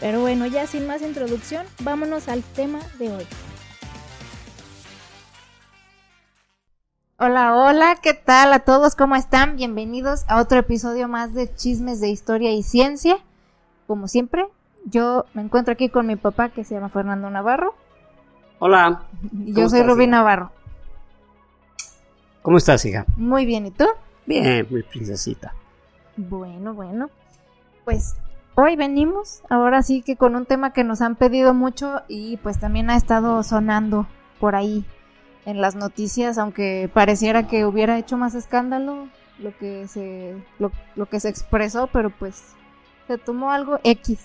Pero bueno, ya sin más introducción, vámonos al tema de hoy. Hola, hola, ¿qué tal a todos? ¿Cómo están? Bienvenidos a otro episodio más de Chismes de Historia y Ciencia. Como siempre, yo me encuentro aquí con mi papá que se llama Fernando Navarro. Hola. Y yo soy Rubí Navarro. ¿Cómo estás, hija? Muy bien, ¿y tú? Bien, mi princesita. Bueno, bueno. Pues hoy venimos, ahora sí que con un tema que nos han pedido mucho y pues también ha estado sonando por ahí en las noticias, aunque pareciera que hubiera hecho más escándalo lo que se lo, que se expresó, pero pues se tomó algo X.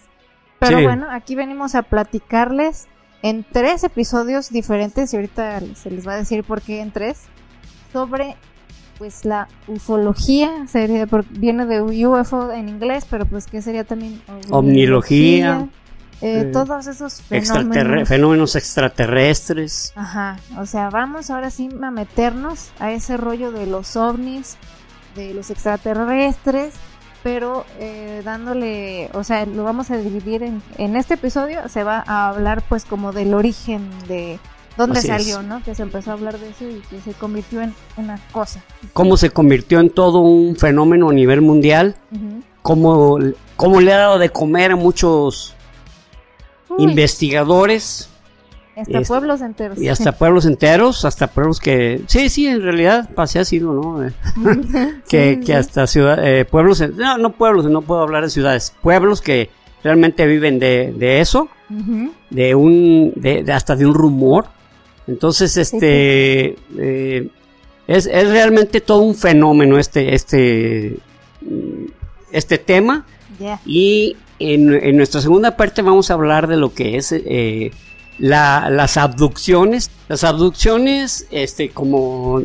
Pero bueno, aquí venimos a platicarles en tres episodios diferentes y ahorita se les va a decir por qué en tres sobre pues la ufología, sería, viene de UFO en inglés, pero pues que sería también omnilogía, eh, eh, todos esos fenómenos. fenómenos extraterrestres. Ajá, o sea, vamos ahora sí a meternos a ese rollo de los ovnis, de los extraterrestres, pero eh, dándole, o sea, lo vamos a dividir en, en este episodio, se va a hablar pues como del origen de dónde salió, ¿no? Que se empezó a hablar de eso y que se convirtió en una cosa. Cómo se convirtió en todo un fenómeno a nivel mundial, cómo, le ha dado de comer a muchos investigadores. Hasta pueblos enteros. Y hasta pueblos enteros, hasta pueblos que... Sí, sí, en realidad así ha sido, ¿no? Eh, que, que hasta ciudad, eh, pueblos... No, no pueblos, no puedo hablar de ciudades. Pueblos que realmente viven de, de eso, de un... De, hasta de un rumor entonces, este, eh, es, es, realmente todo un fenómeno este, este, este tema. Y en, en, nuestra segunda parte vamos a hablar de lo que es eh, la, las abducciones. Las abducciones, este, como,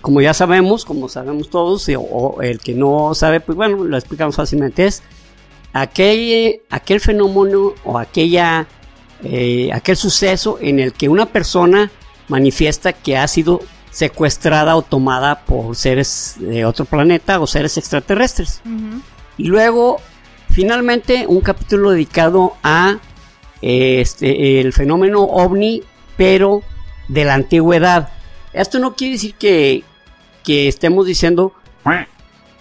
como ya sabemos, como sabemos todos, o, el que no sabe, pues bueno, lo explicamos fácilmente, es aquel, aquel fenómeno o aquella eh, aquel suceso en el que una persona manifiesta que ha sido secuestrada o tomada por seres de otro planeta o seres extraterrestres. Y luego, finalmente, un capítulo dedicado a este, el fenómeno ovni, pero de la antigüedad. Esto no quiere decir que, que estemos diciendo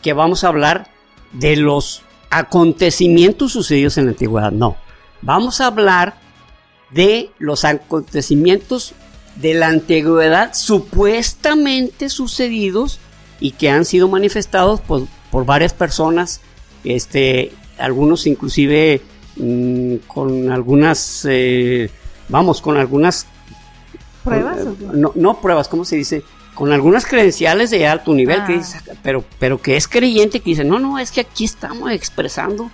que vamos a hablar de los acontecimientos sucedidos en la antigüedad. No, vamos a hablar de los acontecimientos de la antigüedad supuestamente sucedidos y que han sido manifestados por, por varias personas, este, algunos inclusive mm, con algunas, eh, vamos, con algunas pruebas, no, no pruebas, ¿cómo se dice? Con algunas credenciales de alto nivel, que ah. pero, pero que es creyente, que dice, no, no, es que aquí estamos expresando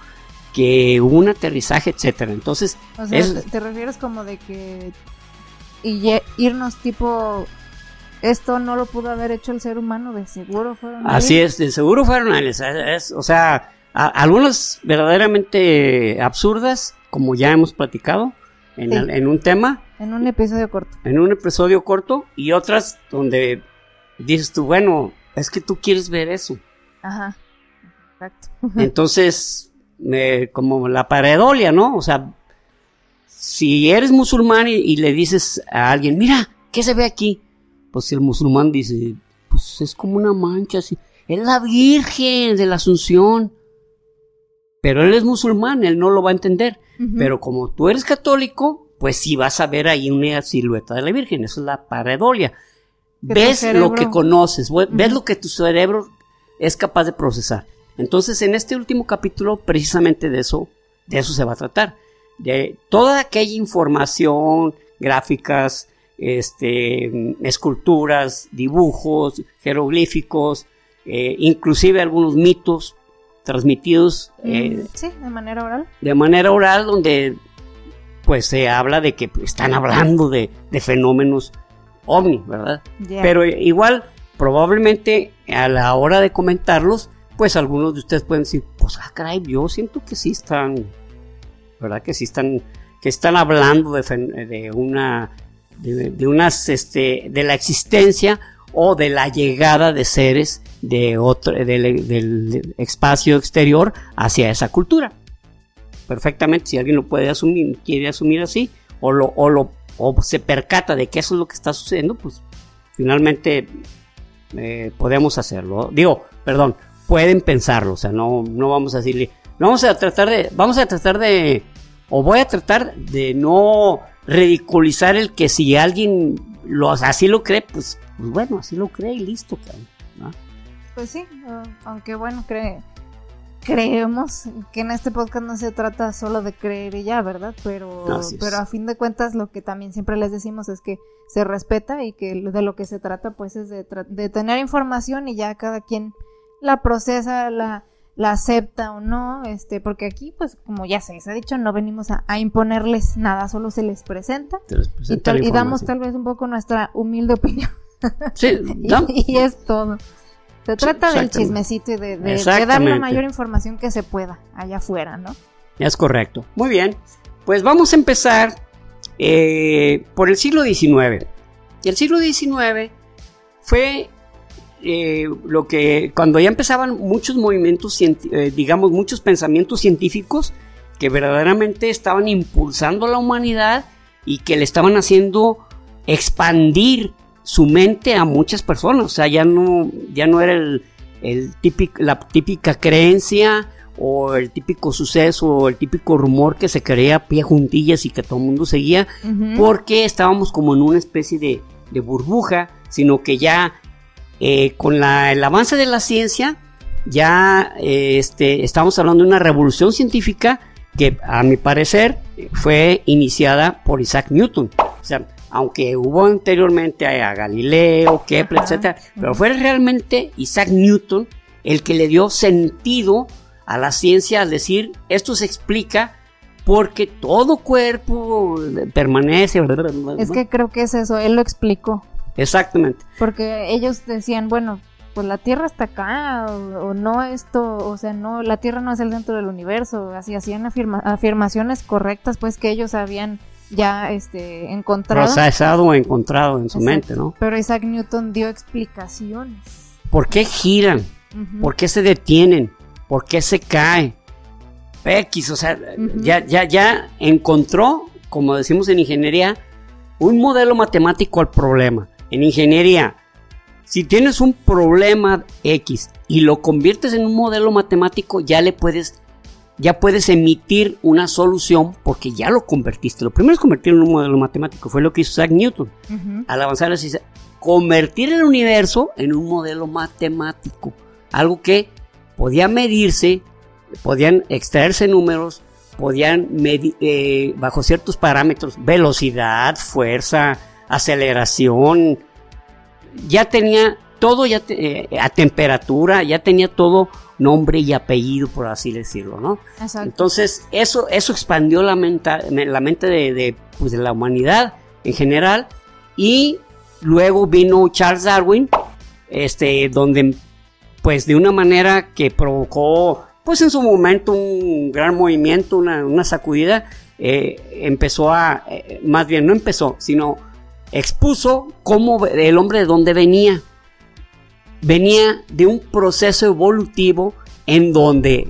que hubo un aterrizaje, etcétera. Entonces, o sea, te refieres como de que y irnos tipo esto no lo pudo haber hecho el ser humano, de seguro fueron Así es, de seguro fueron aliens. o sea, algunas verdaderamente absurdas, como ya hemos platicado en, en, un tema. En un episodio corto. En un episodio corto y otras donde dices tú, bueno, es que tú quieres ver eso. Ajá. Exacto. Entonces, como la paredolia, ¿no? O sea, si eres musulmán y, le dices a alguien, mira, ¿qué se ve aquí? Pues el musulmán dice, pues es como una mancha así. Es la Virgen de la Asunción. Pero él es musulmán, él no lo va a entender. Pero como tú eres católico, pues sí vas a ver ahí una silueta de la Virgen. Eso es la paredolia. Ves lo que conoces, ves lo que tu cerebro es capaz de procesar. Entonces, en este último capítulo, precisamente de eso, de eso se va a tratar. De toda aquella información, gráficas, este, esculturas, dibujos, jeroglíficos, eh, inclusive algunos mitos transmitidos. Mm, eh, sí, de manera oral. De manera oral, donde pues se habla de que están hablando de, de fenómenos ovni, ¿verdad? Pero igual, probablemente a la hora de comentarlos, pues algunos de ustedes pueden decir, pues ah, caray, yo siento que sí están, ¿verdad? Que sí están, que están hablando de, una, de, unas, este, de la existencia o de la llegada de seres de otro, del, del espacio exterior hacia esa cultura. Perfectamente, si alguien lo puede asumir, quiere asumir así, o lo, o lo, o se percata de que eso es lo que está sucediendo, pues finalmente eh, podemos hacerlo. Digo, perdón, pueden pensarlo, o sea, no, no vamos a decirle, no vamos a tratar de, vamos a tratar de, o voy a tratar de no ridiculizar el que si alguien lo, así lo cree, pues, pues bueno, así lo cree y listo, cabrón, ¿no? Pues sí, aunque bueno, cre- creemos que en este podcast no se trata solo de creer y ya, ¿verdad? Pero, pero a fin de cuentas lo que también siempre les decimos es que se respeta y que de lo que se trata pues es de, de tener información y ya cada quien la procesa, la, la acepta o no, este, porque aquí pues como ya se les ha dicho, no venimos a, a imponerles nada, solo se les presenta les y, tal- damos tal vez un poco nuestra humilde opinión. Sí, ¿no? Y es todo. Se trata del chismecito y de, de- de dar la mayor información que se pueda allá afuera, ¿no? Es correcto. Muy bien. Pues vamos a empezar eh, por el siglo XIX. Y el siglo XIX fue eh, lo que cuando ya empezaban muchos movimientos, eh, digamos, muchos pensamientos científicos que verdaderamente estaban impulsando a la humanidad y que le estaban haciendo expandir su mente a muchas personas. O sea, ya no, ya no era el, el típico, la típica creencia o el típico suceso o el típico rumor que se creía a pie juntillas y que todo el mundo seguía porque estábamos como en una especie de, de burbuja, sino que ya eh, con la- el avance de la ciencia ya eh, este, estamos hablando de una revolución científica que a mi parecer fue iniciada por Isaac Newton. O sea, aunque hubo anteriormente a, Galileo, Kepler, etcétera, pero fue realmente Isaac Newton el que le dio sentido a la ciencia al decir esto se explica porque todo cuerpo permanece. Es que creo que es eso, él lo explicó. Exactamente. Porque ellos decían, bueno, pues la Tierra está acá, o, o no esto, o sea, no, la Tierra no es el centro del universo, así hacían afirma- afirmaciones correctas, pues que ellos habían ya este encontrado. Procesado o encontrado en su Exacto. mente, ¿no? Pero Isaac Newton dio explicaciones. ¿Por qué giran? Ujú. ¿Por qué se detienen? ¿Por qué se cae? X, o sea, Ujú. ya, ya, ya encontró, como decimos en ingeniería, un modelo matemático al problema. En ingeniería, si tienes un problema X y lo conviertes en un modelo matemático, ya le puedes, ya puedes emitir una solución porque ya lo convertiste. Lo primero es convertirlo en un modelo matemático, fue lo que hizo Isaac Newton. Al avanzar ciencia, convertir el universo en un modelo matemático, algo que podía medirse, podían extraerse números, podían medir eh, bajo ciertos parámetros, velocidad, fuerza, aceleración, ya tenía todo ya te- eh, a temperatura, ya tenía todo nombre y apellido, por así decirlo, ¿no? Exacto. Entonces, eso, eso expandió la, menta- la mente de, de, pues, de la humanidad en general. Y luego vino Charles Darwin, este, donde, pues, de una manera que provocó, pues, en su momento un gran movimiento, una, una sacudida, eh, empezó a, eh, más bien, no empezó, sino expuso cómo el hombre de dónde venía. Venía de un proceso evolutivo en donde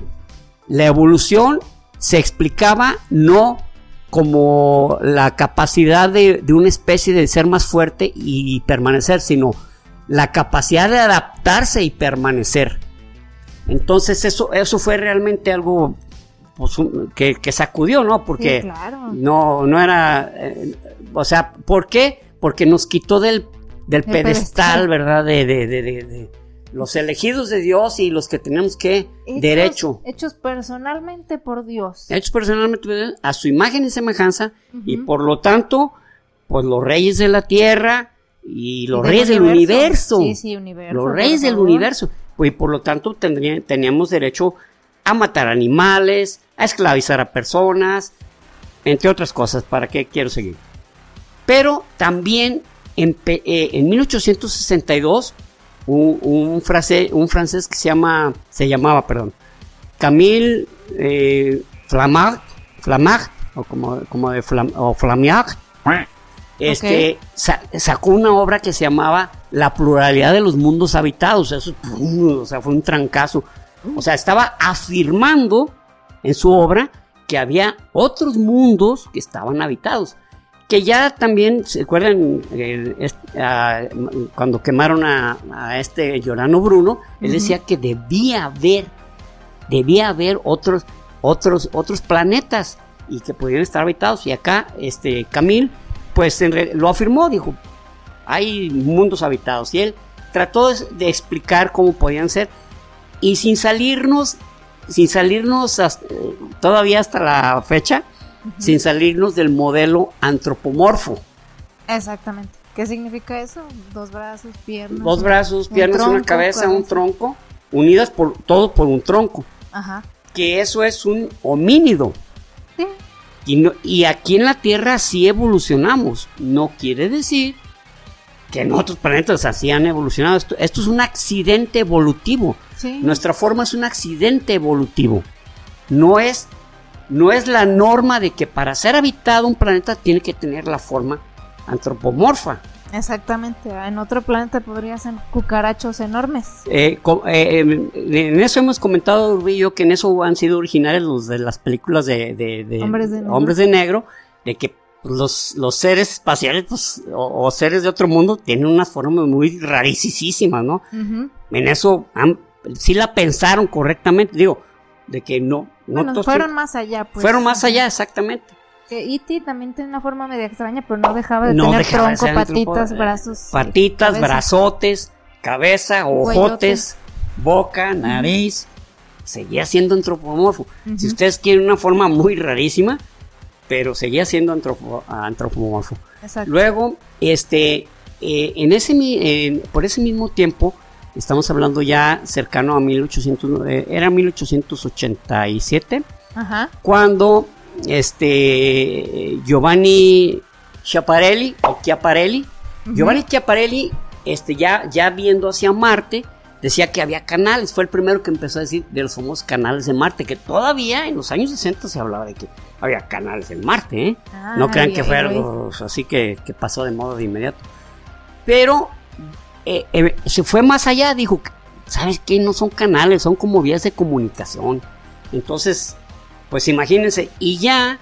la evolución se explicaba no como la capacidad de, de una especie de ser más fuerte y permanecer, sino la capacidad de adaptarse y permanecer. Entonces eso, eso fue realmente algo pues, que, que sacudió, ¿no? Porque Sí, claro. no, no era, eh, o sea, ¿por qué? Porque nos quitó del, del pedestal, pedestal. ¿verdad? De, de, de, de- de los elegidos de Dios y los que tenemos que Hechos- derecho. Hechos personalmente por Dios. Hechos personalmente a su imagen y semejanza y por lo tanto, pues los reyes de la tierra y los reyes del universo. Sí, sí, universo. los reyes del universo. Pues, y por lo tanto tendría- teníamos derecho a matar animales, a esclavizar a personas, entre otras cosas, ¿para qué quiero seguir? Pero también en, eh, en 1862, un, un, frase, un francés que se, llama, se llamaba, perdón, Camille eh, o como, como de Flam, o este, sacó una obra que se llamaba La pluralidad de los mundos habitados. Eso, o sea, fue un trancazo. O sea, estaba afirmando en su obra que había otros mundos que estaban habitados. Que ya también, ¿se acuerdan? cuando quemaron a, este Llorano Bruno, él decía que debía haber, debía haber otros, otros, otros planetas y que podían estar habitados. Y acá, este, Camil, pues lo afirmó, dijo, hay mundos habitados. Y él trató de explicar cómo podían ser y sin salirnos, sin salirnos todavía hasta la fecha, sin salirnos del modelo antropomorfo. Exactamente. ¿Qué significa eso? Dos brazos, piernas. Dos brazos, piernas, una cabeza, un tronco, unidas por todo por un tronco. Ajá. Que eso es un homínido. Y, y aquí en la Tierra sí evolucionamos. No quiere decir que en otros planetas así han evolucionado. Esto, esto es un accidente evolutivo. Nuestra forma es un accidente evolutivo. No es, no es la norma de que para ser habitado un planeta tiene que tener la forma antropomorfa. Exactamente, en otro planeta podrían ser cucarachos enormes. Eh, eh, em, en eso hemos comentado, Rubio, que en eso han sido originales los de las películas de, hombres, de negro, de que los, los seres espaciales pues, o, seres de otro mundo tienen unas formas muy rarísimas, ¿no? En eso han, sí la pensaron correctamente, digo, de que no. No fueron más allá, pues. Fueron más allá, exactamente. Que E.T. también tiene una forma media extraña, pero no dejaba de tener tronco, patitas, brazos. Patitas, brazotes, cabeza, ojotes, boca, nariz. Seguía siendo antropomorfo. Si ustedes quieren una forma muy rarísima, pero seguía siendo antropomorfo. Luego, este, eh, en ese, por ese mismo tiempo, estamos hablando ya cercano a 1800, eh, era 1887, cuando este Giovanni Schiaparelli o Chiaparelli, Giovanni Chiaparelli, este, ya, ya viendo hacia Marte, decía que había canales, fue el primero que empezó a decir de los famosos canales de Marte, que todavía en los años 60 se hablaba de que había canales en Marte, ¿eh? no crean que fue algo así que, pasó de modo de inmediato. Pero eh, eh, se fue más allá, dijo, ¿sabes qué? No son canales, son como vías de comunicación. Entonces, pues imagínense, y ya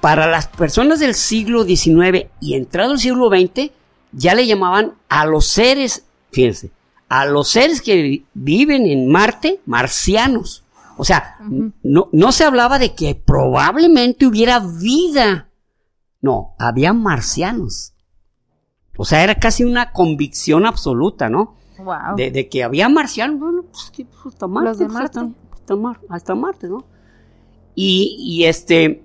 para las personas del siglo XIX y entrado el siglo XX, ya le llamaban a los seres, fíjense, a los seres que viven en Marte, marcianos. O sea, no, no se hablaba de que probablemente hubiera vida. No, había marcianos. O sea, era casi una convicción absoluta, ¿no? Wow. De, que había marcianos. Bueno, pues, pues hasta Marte. Los de Marte. Hasta, Marte, ¿no? Y, y, este,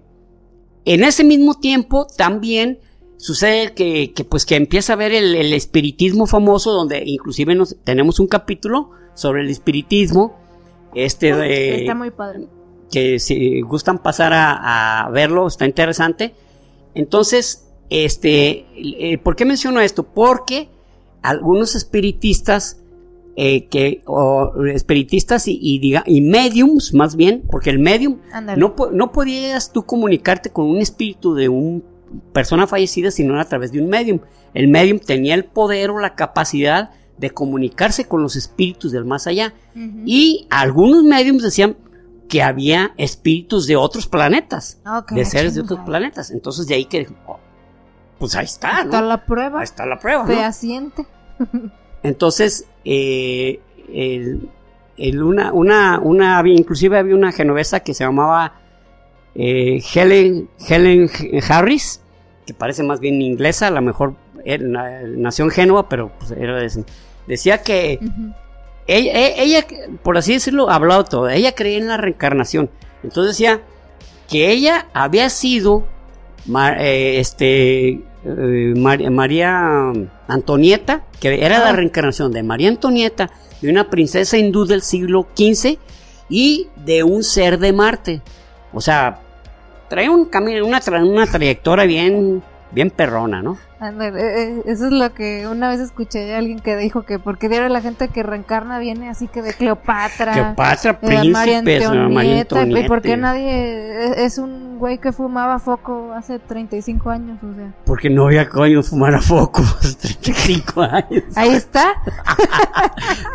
en ese mismo tiempo también sucede que, que, pues que empieza a ver el, el espiritismo famoso, donde inclusive nos, tenemos un capítulo sobre el espiritismo. Este ah, Está muy padre. Que si gustan pasar a, a verlo, está interesante. Entonces, este, eh, ¿por qué menciono esto? Porque algunos espiritistas eh, que, o espiritistas y, y, y, mediums, más bien, porque el medium, no, no podías tú comunicarte con un espíritu de una persona fallecida sino a través de un medium. El medium tenía el poder o la capacidad de comunicarse con los espíritus del más allá. Y algunos mediums decían que había espíritus de otros planetas, de seres de otros planetas. Entonces de ahí que pues ahí está, ¿no? Está la prueba. Ahí está la prueba, ¿no? Fehaciente. Entonces, eh, el, una, una, una, inclusive había una genovesa que se llamaba eh, Helen, Helen Harris, que parece más bien inglesa, a lo mejor nació en Génova, pero pues, era decía que ella, e, ella, por así decirlo, hablado todo, ella creía en la reencarnación. Entonces decía que ella había sido eh, este, eh, María Antonieta, que era la reencarnación de María Antonieta, de una princesa hindú del siglo XV y de un ser de Marte. O sea, trae un camino, una, tra- una trayectoria bien, bien perrona, ¿no? Eh, eh, eso es lo que una vez escuché de alguien que dijo que porque diario la gente que reencarna viene así que de Cleopatra, Cleopatra, eh, María príncipes. María Antonieta, y por qué Antonieta. nadie es, un güey que fumaba foco hace 35 años, o sea. Porque no había coño fumar a foco hace 35 años. Ahí está.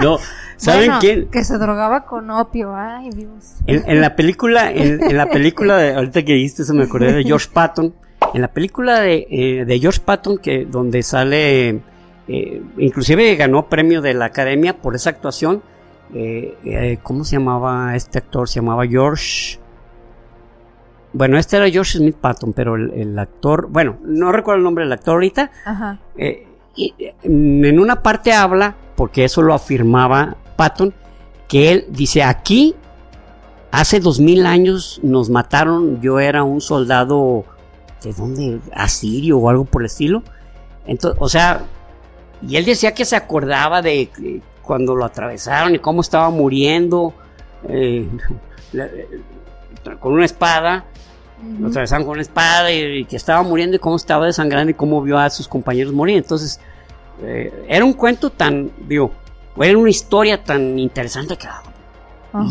No, ¿saben Bueno, quién? Que se drogaba con opio, ay Dios. En, en la película, en, en la película de, ahorita que dijiste eso me acordé de George Patton. En la película de, eh, de George Patton, que donde sale, eh, inclusive ganó premio de la Academia por esa actuación. eh, ¿Cómo se llamaba este actor? Se llamaba George. Bueno, este era George Smith Patton, pero el, el actor, bueno, no recuerdo el nombre del actor ahorita. Ajá. Y, en una parte habla, porque eso lo afirmaba Patton, que él dice, aquí hace dos mil años nos mataron, yo era un soldado, ¿de dónde? Asirio o algo por el estilo. Entonces, o sea, y él decía que se acordaba de eh, cuando lo atravesaron y cómo estaba muriendo eh, la- eh, con una espada. Lo atravesaron con una espada y, y que estaba muriendo y cómo estaba desangrando y cómo vio a sus compañeros morir. Entonces, eh, era un cuento tan, digo, era una historia tan interesante que...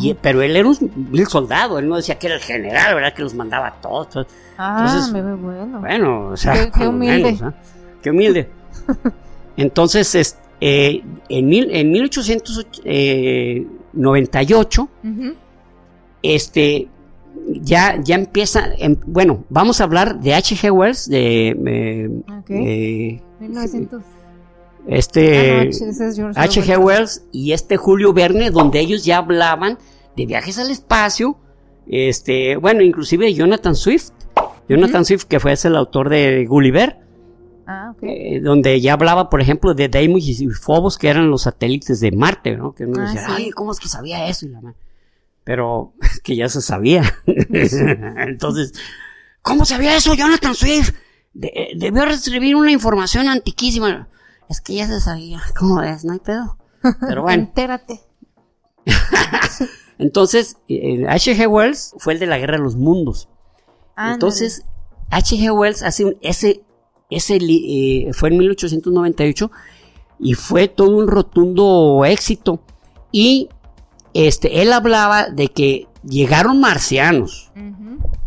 Y- pero él era un, un soldado, él no decía que era el general, ¿verdad? Que los mandaba a todos. todos. Ah, entonces, me bueno. Bueno, o sea, Qué- qué humilde. menos, ¿ah? Qué humilde. Entonces, es- eh, en, mil, en 1898, Ujú. este ya ya empieza em- bueno vamos a hablar de H.G. Wells de eh, Ok. eh, 1900. Este Ah, H.G. Orwell. Wells y este Julio Verne donde ellos ya hablaban de viajes al espacio este bueno inclusive Jonathan Swift Jonathan Swift que fue ese el autor de Gulliver Ah, ok. eh, donde ya hablaba por ejemplo de Deimos y Phobos que eran los satélites de Marte ¿no? que uno Ah, decía sí. ay cómo es que sabía eso y la pero que ya se sabía. Entonces, ¿cómo sabía eso Jonathan Swift? De- debió recibir una información antiquísima. Es que ya se sabía. ¿Cómo es? No hay pedo. Pero bueno, Entérate. entonces, H.G. Wells fue el de la Guerra de los Mundos. Ándale. Entonces, H.G. Wells hace un, ese, ese eh, fue en 1898 y fue todo un rotundo éxito. Y este, él hablaba de que llegaron marcianos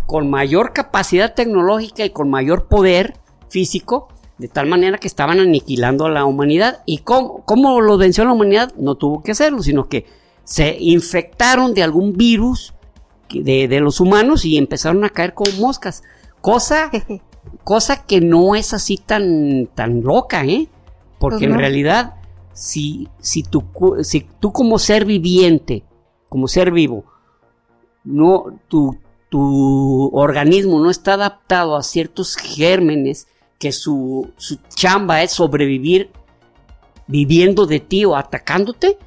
con mayor capacidad tecnológica y con mayor poder físico, de tal manera que estaban aniquilando a la humanidad. ¿Y cómo, cómo lo venció la humanidad? No tuvo que hacerlo, sino que se infectaron de algún virus de, de los humanos y empezaron a caer como moscas. Cosa, cosa que no es así tan, tan loca, ¿eh? Porque Pues en realidad, si, si, tú, si tú como ser viviente, como ser vivo, no, tu, tu organismo no está adaptado a ciertos gérmenes que su, su chamba es sobrevivir viviendo de ti o atacándote,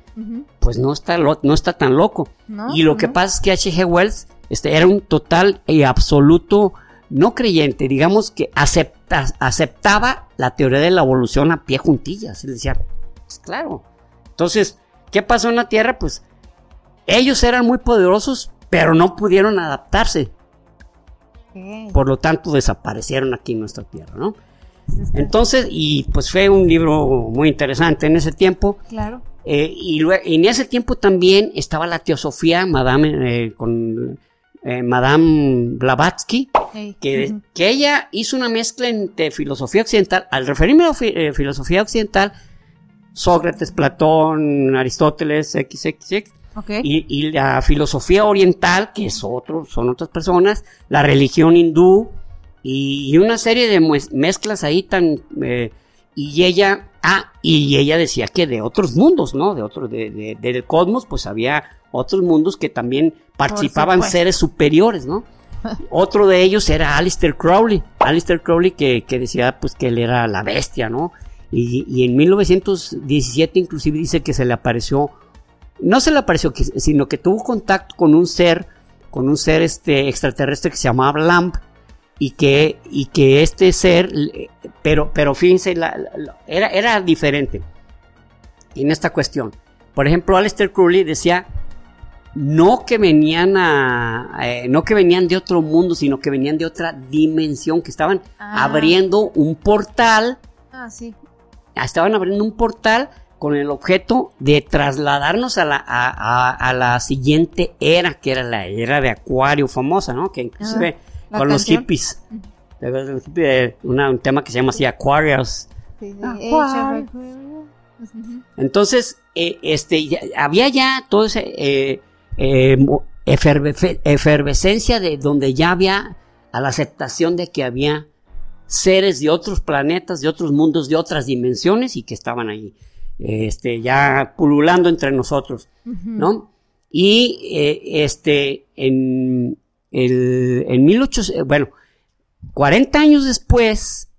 pues no está, lo- no está tan loco. No, y lo que pasa es que H.G. Wells este, era un total y absoluto no creyente, digamos que acepta, aceptaba la teoría de la evolución a pie juntillas. Él decía, pues claro. Entonces, ¿qué pasó en la Tierra? Pues ellos eran muy poderosos, pero no pudieron adaptarse. Por lo tanto, desaparecieron aquí en nuestra Tierra, ¿no? Entonces, y pues fue un libro muy interesante en ese tiempo. Claro. Eh, y, lue- y en ese tiempo también estaba la teosofía, Madame, eh, con eh, Madame Blavatsky, que, que ella hizo una mezcla entre filosofía occidental. Al referirme a fi- filosofía occidental, Sócrates, Platón, Aristóteles, XXX, Y, y la filosofía oriental, que es otro, son otras personas, la religión hindú y, y una serie de mezclas ahí tan eh, y ella ah y ella decía que de otros mundos, ¿no? De otros de, de- del cosmos, pues había otros mundos que también participaban seres superiores, ¿no? Otro de ellos era Alistair Crowley, Alistair Crowley que, que decía pues que él era la bestia, ¿no? Y, y en 1917 inclusive dice que se le apareció no se le apareció, sino que tuvo contacto con un ser, con un ser este extraterrestre que se llamaba Lamb y que y que este ser, pero pero fíjense, la- la- la- era era diferente en esta cuestión. Por ejemplo, Aleister Crowley decía no que venían a, eh, no que venían de otro mundo, sino que venían de otra dimensión, que estaban Ah. abriendo un portal, Ah, sí. estaban abriendo un portal con el objeto de trasladarnos a la, a, a- a la siguiente era, que era la era de Acuario famosa, ¿no? Que inclusive la con los canción. hippies, ¿te acuerdas de los hippies? Eh, una- un tema que se llama así Aquarius, Sí, sí. Ah. Entonces, eh, este, ya- había ya todo ese eh, eh, eferve- efervescencia de donde ya había a la aceptación de que había seres de otros planetas, de otros mundos, de otras dimensiones y que estaban ahí, este, ya pululando entre nosotros, ¿no? Y eh, este, en, el, en 1800, bueno, 40 años después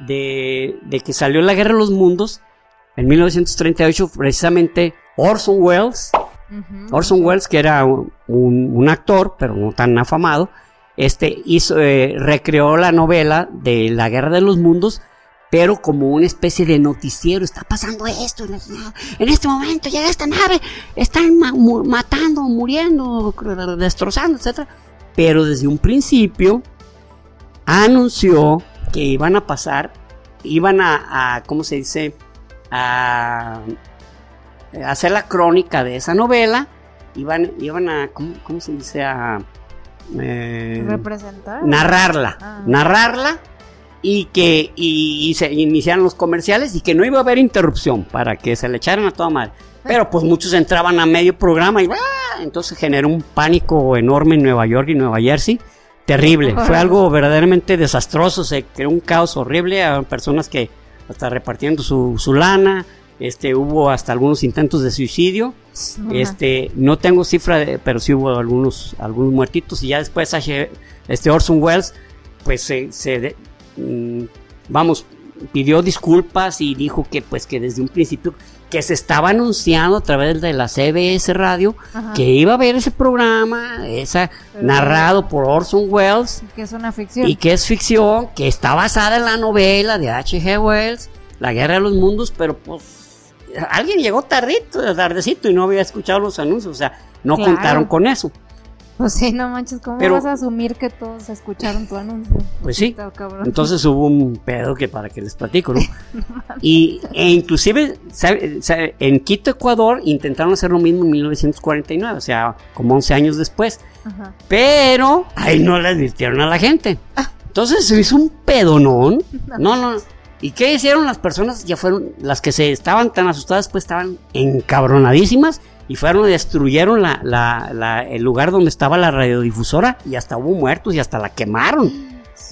de, de que salió la Guerra de los Mundos, en 1938, precisamente Orson Welles. Orson Welles, que era un actor, pero no tan afamado, este, hizo, eh, recreó la novela de la Guerra de los Mundos, pero como una especie de noticiero. Está pasando esto, en, este momento llega esta nave, están ma- matando, muriendo, destrozando, etcétera. Pero desde un principio anunció que iban a pasar, iban a, a ¿cómo se dice? A hacer la crónica de esa novela, iban, iban a, ¿cómo, cómo se dice? A eh, Representar. narrarla, Ah. narrarla y que y, y se iniciaran los comerciales y que no iba a haber interrupción para que se le echaran a toda madre. Pero pues muchos entraban a medio programa y ¡ah! entonces generó un pánico enorme en Nueva York y Nueva Jersey. Terrible, fue algo verdaderamente desastroso, se creó un caos horrible, a personas que hasta repartiendo su, su lana, este, hubo hasta algunos intentos de suicidio. Ajá. Este, no tengo cifra, de- pero sí hubo algunos, algunos muertitos y ya después este Orson Welles, pues se, vamos, pidió disculpas y dijo que pues que desde un principio que se estaba anunciando a través de la CBS Radio Ajá. que iba a haber ese programa, esa Pero- narrado por Orson Welles Que es una ficción. y que es ficción, que está basada en la novela de H.G. Wells, La Guerra de los Mundos, pero pues alguien llegó tardito, tardecito y no había escuchado los anuncios, o sea, no Claro. contaron con eso. Pues sí, no manches, ¿cómo Pero- vas a asumir que todos escucharon tu anuncio? Pues sí. Entonces hubo un pedo que para que les platico, ¿no? Y e inclusive sabe- sabe, en Quito, Ecuador, intentaron hacer lo mismo en 1949, o sea, como 11 años después. Ajá. Pero ahí no le advirtieron a la gente. Entonces se hizo un pedonón. No, no. ¿Y qué hicieron las personas? Ya fueron las que se estaban tan asustadas, pues estaban encabronadísimas y fueron y destruyeron la, la- la- el lugar donde estaba la radiodifusora y hasta hubo muertos y hasta la quemaron.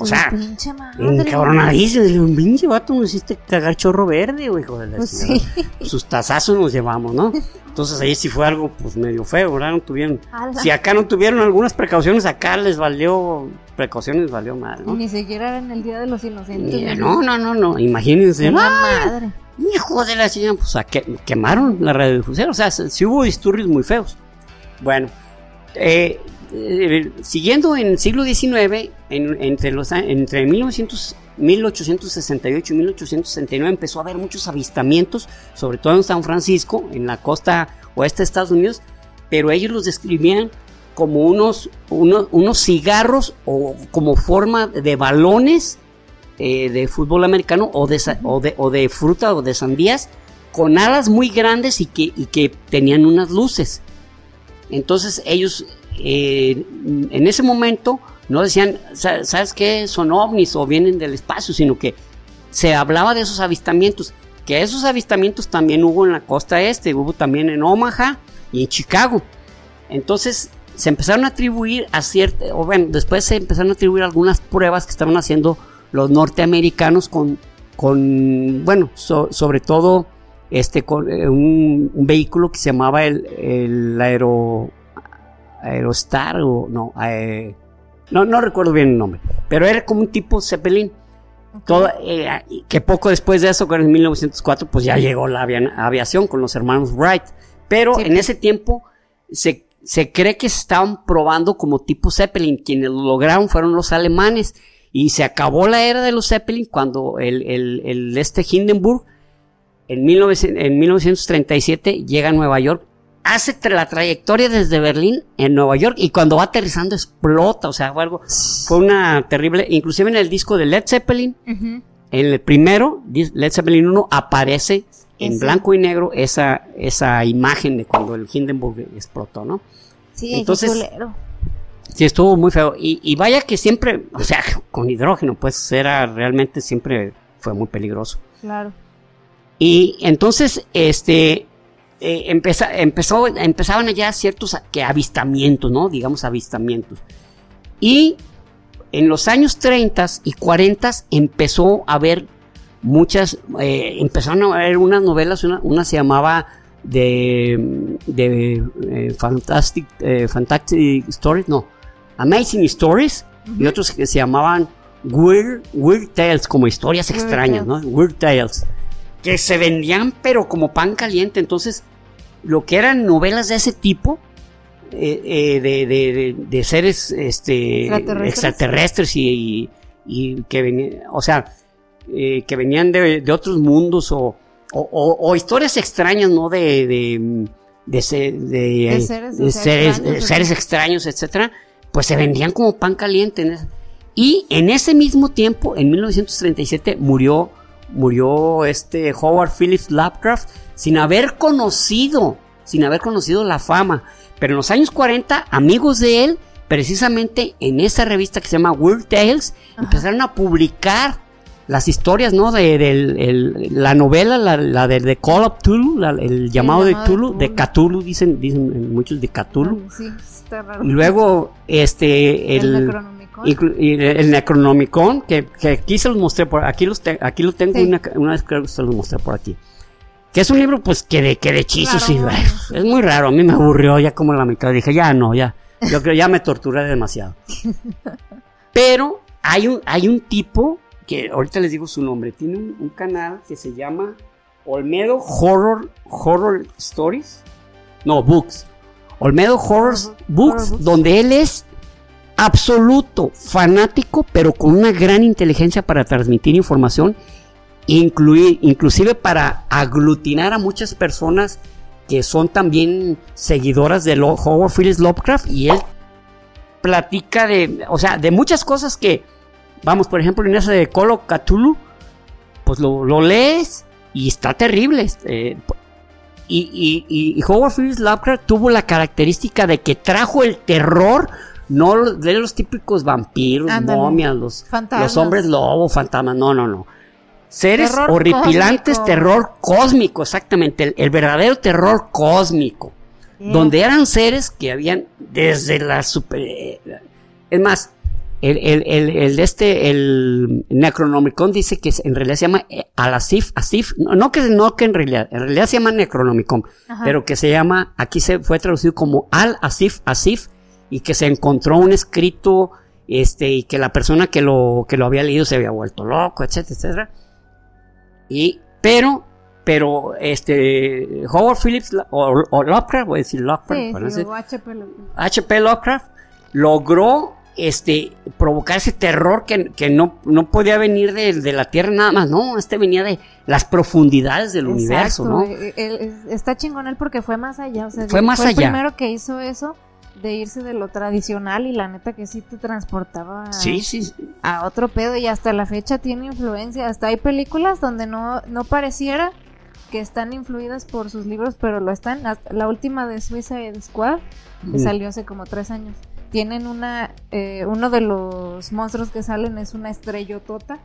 O sea, pinche madre. Encabronadísimos. Le digo, pinche vato, nos hiciste cagar chorro verde, güey, hijo de la Pues chingada". sí. Sus tazazos nos llevamos, ¿no? Entonces ahí sí fue algo, pues medio feo, ¿verdad? No tuvieron. Ala. Si acá no tuvieron algunas precauciones, acá les valió. Precauciones valió mal, ¿no? Ni siquiera era en el Día de los Inocentes. No, no, no, no. Imagínense. Madre. Hijo de la chingada, pues a que- quemaron la radiodifusora. O sea, sí hubo disturbios muy feos. Bueno, eh, eh, siguiendo en el siglo XIX, en- entre, los, entre 1900 1868 y 1869 empezó a haber muchos avistamientos, sobre todo en San Francisco, en la costa oeste de Estados Unidos, pero ellos los describían como unos, unos, unos cigarros o como forma de balones eh, de fútbol americano o de, o, de, o de fruta o de sandías con alas muy grandes y que, y que tenían unas luces. Entonces ellos eh, en ese momento no decían, "Sa- ¿sabes qué? Son ovnis o vienen del espacio, sino que se hablaba de esos avistamientos. Que esos avistamientos también hubo en la costa este, hubo también en Omaha y en Chicago. Entonces se empezaron a atribuir a cierta, o bueno, después se empezaron a atribuir algunas pruebas que estaban haciendo los norteamericanos con, con bueno, so- sobre todo este, con eh, un, un vehículo que se llamaba el, el aero, Aerostar o no, eh, no, no recuerdo bien el nombre, pero era como un tipo Zeppelin. Todo, eh, que poco después de eso, en 1904, pues ya llegó la avia- aviación con los hermanos Wright. Pero Sí. en ese tiempo se, se cree que se estaban probando como tipo Zeppelin. Quienes lo lograron fueron los alemanes. Y se acabó la era de los Zeppelin cuando el, el, el este Hindenburg en, 1900 en 1937 llega a Nueva York hace la trayectoria desde Berlín en Nueva York y cuando va aterrizando explota, o sea, fue algo, fue una terrible, inclusive en el disco de Led Zeppelin, en el primero, Led Zeppelin 1, aparece en blanco y negro esa, esa imagen de cuando el Hindenburg explotó, ¿no? Sí, entonces... Sí, estuvo muy feo. Y, y, vaya que siempre, o sea, con hidrógeno, pues era realmente siempre fue muy peligroso. Claro. Y entonces, este, eh, empezó, empezaban ya ciertos que avistamientos, ¿no? Digamos avistamientos. Y en los años 30 y 40 empezó a haber muchas, eh, empezaron a haber unas novelas, una, se llamaba de, de eh, Fantastic, Fantastic Stories, no, Amazing Stories, y otros que se llamaban Weird, Weird Tales, como historias extrañas, ¿no? Weird Tales que se vendían pero como pan caliente. Entonces, lo que eran novelas de ese tipo, eh, eh, de, de, seres este, extraterrestres, y, y, que venían, o sea, eh, que venían de, otros mundos o, o, historias extrañas, ¿no? De, de, de, seres, seres, extraños, etcétera, pues se vendían como pan caliente. Y en ese mismo tiempo, en 1937, murió murió este Howard Phillips Lovecraft sin haber conocido, sin haber conocido la fama. Pero en los años 40, amigos de él, precisamente en esa revista que se llama Weird Tales, empezaron a publicar las historias, ¿no? De, la novela, la, de The Call of Cthulhu, el llamado de Cthulhu, de Cthulhu, dicen, dicen muchos de Cthulhu. Sí, está raro. Y luego, este, el y, el Necronomicon, que, que, aquí se los mostré, por aquí, los aquí lo tengo, una, una, vez creo que se los mostré por aquí. Que es un libro, pues, que de, que de hechizos y, es muy raro, a mí me aburrió ya como la mitad, dije, ya no, ya, yo creo, ya me torturé demasiado. Pero hay un, hay un tipo, que ahorita les digo su nombre, tiene un, canal que se llama Olmedo Horror, Horror Stories, no, Books. Olmedo Horror Books, donde él es absoluto fanático, pero con una gran inteligencia para transmitir información, incluir, inclusive para aglutinar a muchas personas que son también seguidoras de Howard Phillips Lovecraft y él platica de, o sea, de muchas cosas que, vamos, por ejemplo, en ese de Colo Cthulhu, pues lo, lees y está terrible. Este, y, y, y Howard Phillips Lovecraft tuvo la característica de que trajo el terror no de los típicos vampiros, momias, los, los, hombres lobo, fantasmas, no, no, no. Seres horripilantes, terror cósmico, exactamente, el, verdadero terror cósmico. Donde eran seres que habían desde la super... Es más, el, el, el, este, el Necronomicon dice que en realidad se llama eh, Alasif, Asif, no, que, no que en realidad, en realidad se llama Necronomicon, pero que se llama, aquí se fue traducido como Al Asif, Asif, y que se encontró un escrito este y que la persona que lo que lo había leído se había vuelto loco, etcétera, etcétera. Y pero pero este Howard Phillips o, Lovecraft, voy a decir Lovecraft, HP Lovecraft logró este provocar ese terror que, no, no podía venir de, la Tierra nada más, no, este venía de las profundidades del universo, ¿no? Eh, eh, está chingón él porque fue más allá, o sea, fue más allá. el primero que hizo eso de irse de lo tradicional y la neta que sí te transportaba sí, sí. a otro pedo y hasta la fecha tiene influencia. Hasta hay películas donde no, no pareciera que están influidas por sus libros, pero lo están. La última de Suicide Squad, que salió hace como tres años. Tienen una, eh, uno de los monstruos que salen es una estrellotota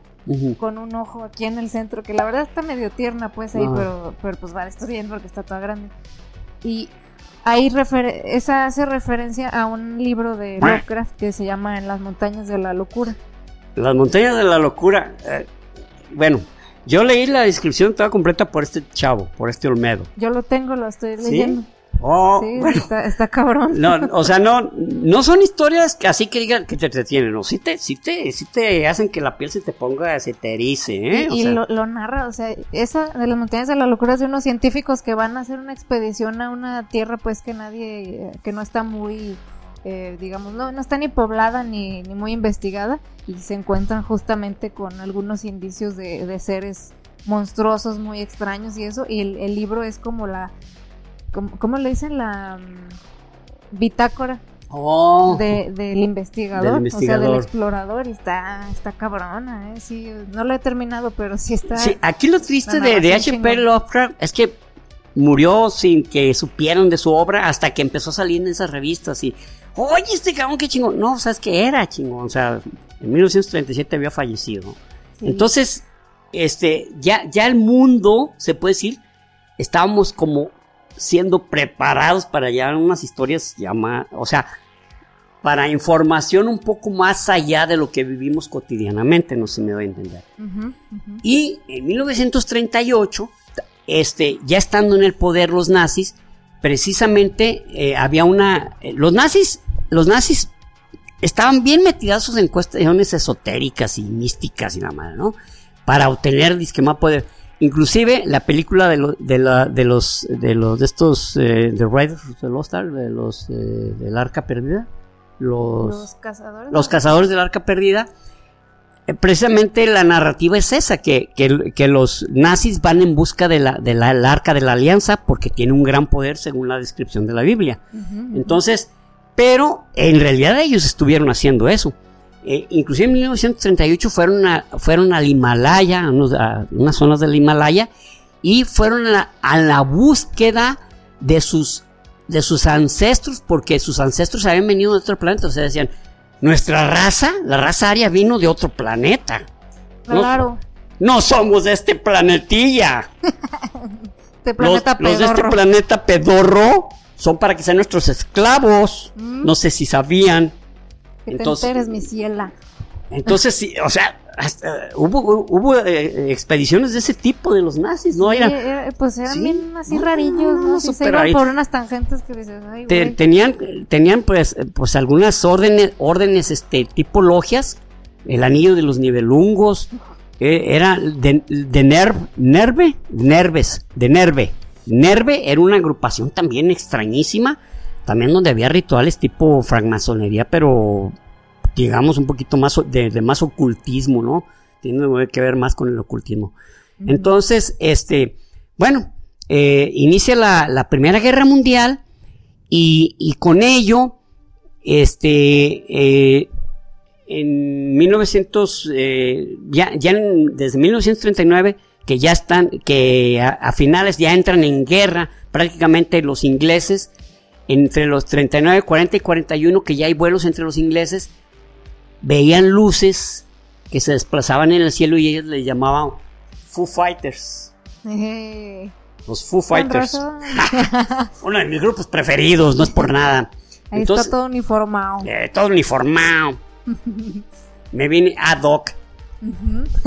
con un ojo aquí en el centro, que la verdad está medio tierna pues ahí, pero, pero pues va destruyendo porque está toda grande. Y Ahí esa hace referencia a un libro de Lovecraft que se llama En las montañas de la locura. Las montañas de la locura. Eh, bueno, yo leí la descripción toda completa por este chavo, por este Olmedo. Yo lo tengo, lo estoy leyendo. Oh, sí, está, cabrón. No, o sea, no, no son historias que así que digan que te entretienen, no, sí te, sí te, sí te hacen que la piel se te ponga, se te erice, ¿eh? Y, lo, narra, o sea, esa de las montañas de la locura es de unos científicos que van a hacer una expedición a una tierra pues que nadie, que no está muy, eh, digamos, no, no está ni poblada ni, ni muy investigada y se encuentran justamente con algunos indicios de, de seres monstruosos muy extraños y eso, y el libro es como la ¿cómo, le dicen? La mm, bitácora. Oh. del investigador, o sea, del explorador, y está, está cabrona, ¿eh? Sí, no lo he terminado, pero sí está. Sí, aquí lo triste de, de H.P. Lovecraft es que murió sin que supieran de su obra hasta que empezó a salir en esas revistas y, oye, este cabrón, qué chingón. No, ¿sabes que era chingón? O sea, en 1937 había fallecido. Entonces, este, ya, ya el mundo, se puede decir, estábamos como siendo preparados para ya unas historias llama, o sea, para información un poco más allá de lo que vivimos cotidianamente, no se me va a entender. Y en 1938, este, ya estando en el poder los nazis, precisamente eh, había una, eh, los nazis, los nazis estaban bien metidos en cuestiones esotéricas y místicas y nada más, ¿no? Para obtener disque más poder. Inclusive la película de, de, la, de los de los de estos eh, de Riders de los de los del Arca Perdida, los, cazadores, los cazadores del Arca Perdida. Eh, precisamente la narrativa es esa, que, que, los nazis van en busca de la, de la arca de la alianza porque tiene un gran poder según la descripción de la Biblia. Entonces, pero en realidad ellos estuvieron haciendo eso. Eh, inclusive en 1938 fueron, a, fueron al Himalaya, a, unas zonas del Himalaya, y fueron a, a la búsqueda de sus de sus ancestros, porque sus ancestros habían venido de otro planeta. O sea, decían, nuestra raza, la raza aria, vino de otro planeta. Claro. No, somos de este planetilla. este planeta los, los, de este planeta pedorro son para que sean nuestros esclavos. Mm. No sé si sabían. Que entonces, te enteres, mi ciela. Entonces, sí, o sea, hubo, hubo eh, expediciones de ese tipo de los nazis, ¿no? pues eran bien así rarillos, ¿no? se iban por unas tangentes que dices, ay, Tenían, tenían pues, pues algunas órdenes, órdenes este, tipo logias, el anillo de los nivelungos, eh, era de, de Nerve, Nerves, de Nerve. Nerve era una agrupación también extrañísima, también donde había rituales tipo francmasonería, pero digamos, un poquito más de, más ocultismo, ¿no? Tiene que ver más con el ocultismo. Entonces, este, bueno, eh, inicia la, Primera Guerra Mundial y, con ello, este, eh, en 1900, eh, ya, ya desde 1939, que ya están, que a, finales ya entran en guerra prácticamente los ingleses, entre los 39, 40 y 41, que ya hay vuelos entre los ingleses, veían luces que se desplazaban en el cielo y ellos les llamaban Foo Fighters. Los Foo Fighters. Uno de mis grupos preferidos, no es por nada. Ahí está todo uniformado. Eh, todo uniformado. Me vine ad hoc.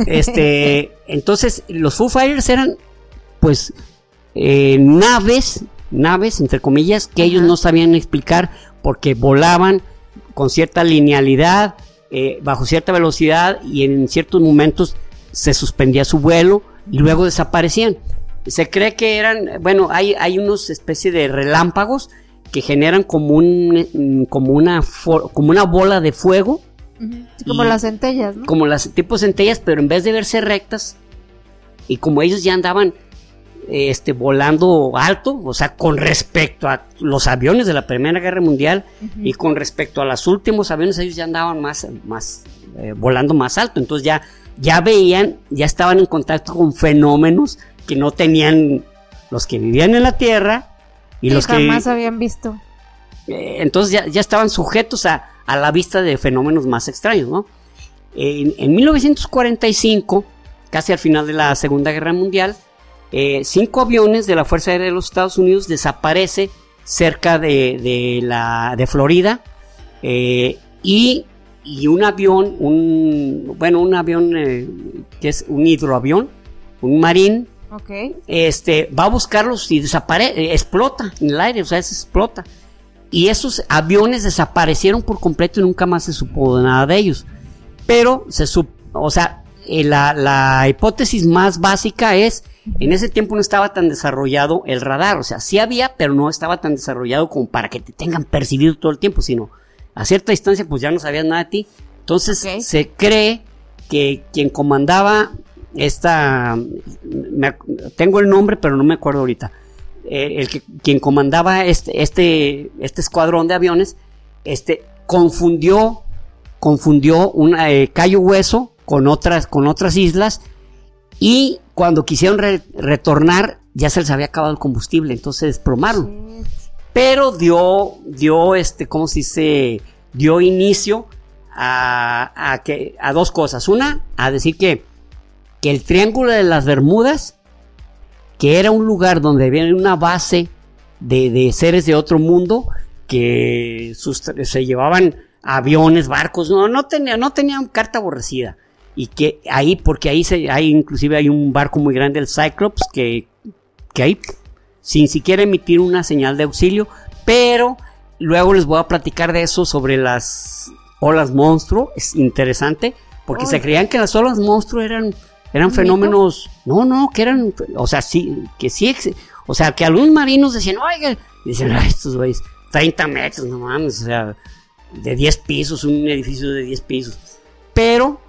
Este, entonces, los Foo Fighters eran, pues, eh, naves, naves, entre comillas, que ellos no sabían explicar porque volaban con cierta linealidad, eh, bajo cierta velocidad y en ciertos momentos se suspendía su vuelo y luego desaparecían. Se cree que eran, bueno, hay, hay unos especie de relámpagos que generan como un como una como una bola de fuego como las centellas ¿no? como las tipos centellas pero en vez de verse rectas y como ellos ya andaban este, volando alto, o sea, con respecto a los aviones de la Primera Guerra Mundial y con respecto a los últimos aviones, ellos ya andaban más, más eh, volando más alto, entonces ya, ya veían, ya estaban en contacto con fenómenos que no tenían los que vivían en la Tierra y, los que jamás habían visto. Eh, entonces ya, ya, estaban sujetos a, a, la vista de fenómenos más extraños, ¿no? En, en 1945, casi al final de la Segunda Guerra Mundial, eh, cinco aviones de la Fuerza Aérea de los Estados Unidos desaparece cerca de, la, de Florida eh, y, un avión, un, bueno, un avión eh, que es un hidroavión, un marín, este, va a buscarlos y desaparece, explota en el aire, o sea, se explota. Y esos aviones desaparecieron por completo y nunca más se supo nada de ellos. Pero se supo, o sea, la, la hipótesis más básica es en ese tiempo no estaba tan desarrollado el radar, o sea, sí había, pero no estaba tan desarrollado como para que te tengan percibido todo el tiempo, sino a cierta distancia pues ya no sabían nada de ti. Entonces se cree que quien comandaba esta, tengo el nombre pero no me acuerdo ahorita, eh, el que, quien comandaba este, este, este escuadrón de aviones, este, confundió, confundió una, eh, Cayo Hueso con otras, con otras islas y cuando quisieron retornar ya se les había acabado el combustible, entonces desplomaron. Pero dio, dio este, ¿cómo se dice? Dio inicio a, a, que, a dos cosas. Una, a decir que, que el Triángulo de las Bermudas, que era un lugar donde había una base de, de seres de otro mundo, que se llevaban aviones, barcos, no, no, tenía, no tenían carta aborrecida. Y que ahí, porque ahí se, hay, inclusive hay un barco muy grande, el Cyclops, que, que ahí, sin siquiera emitir una señal de auxilio, pero luego les voy a platicar de eso sobre las olas monstruo, es interesante, porque se creían que las olas monstruo eran, eran fenómenos, no, no, que eran, o sea, sí, que sí, o sea, que algunos marinos decían, oiga, dicen, ay, estos güeyes, 30 metros, no mames, o sea, de 10 pisos, un edificio de 10 pisos. Pero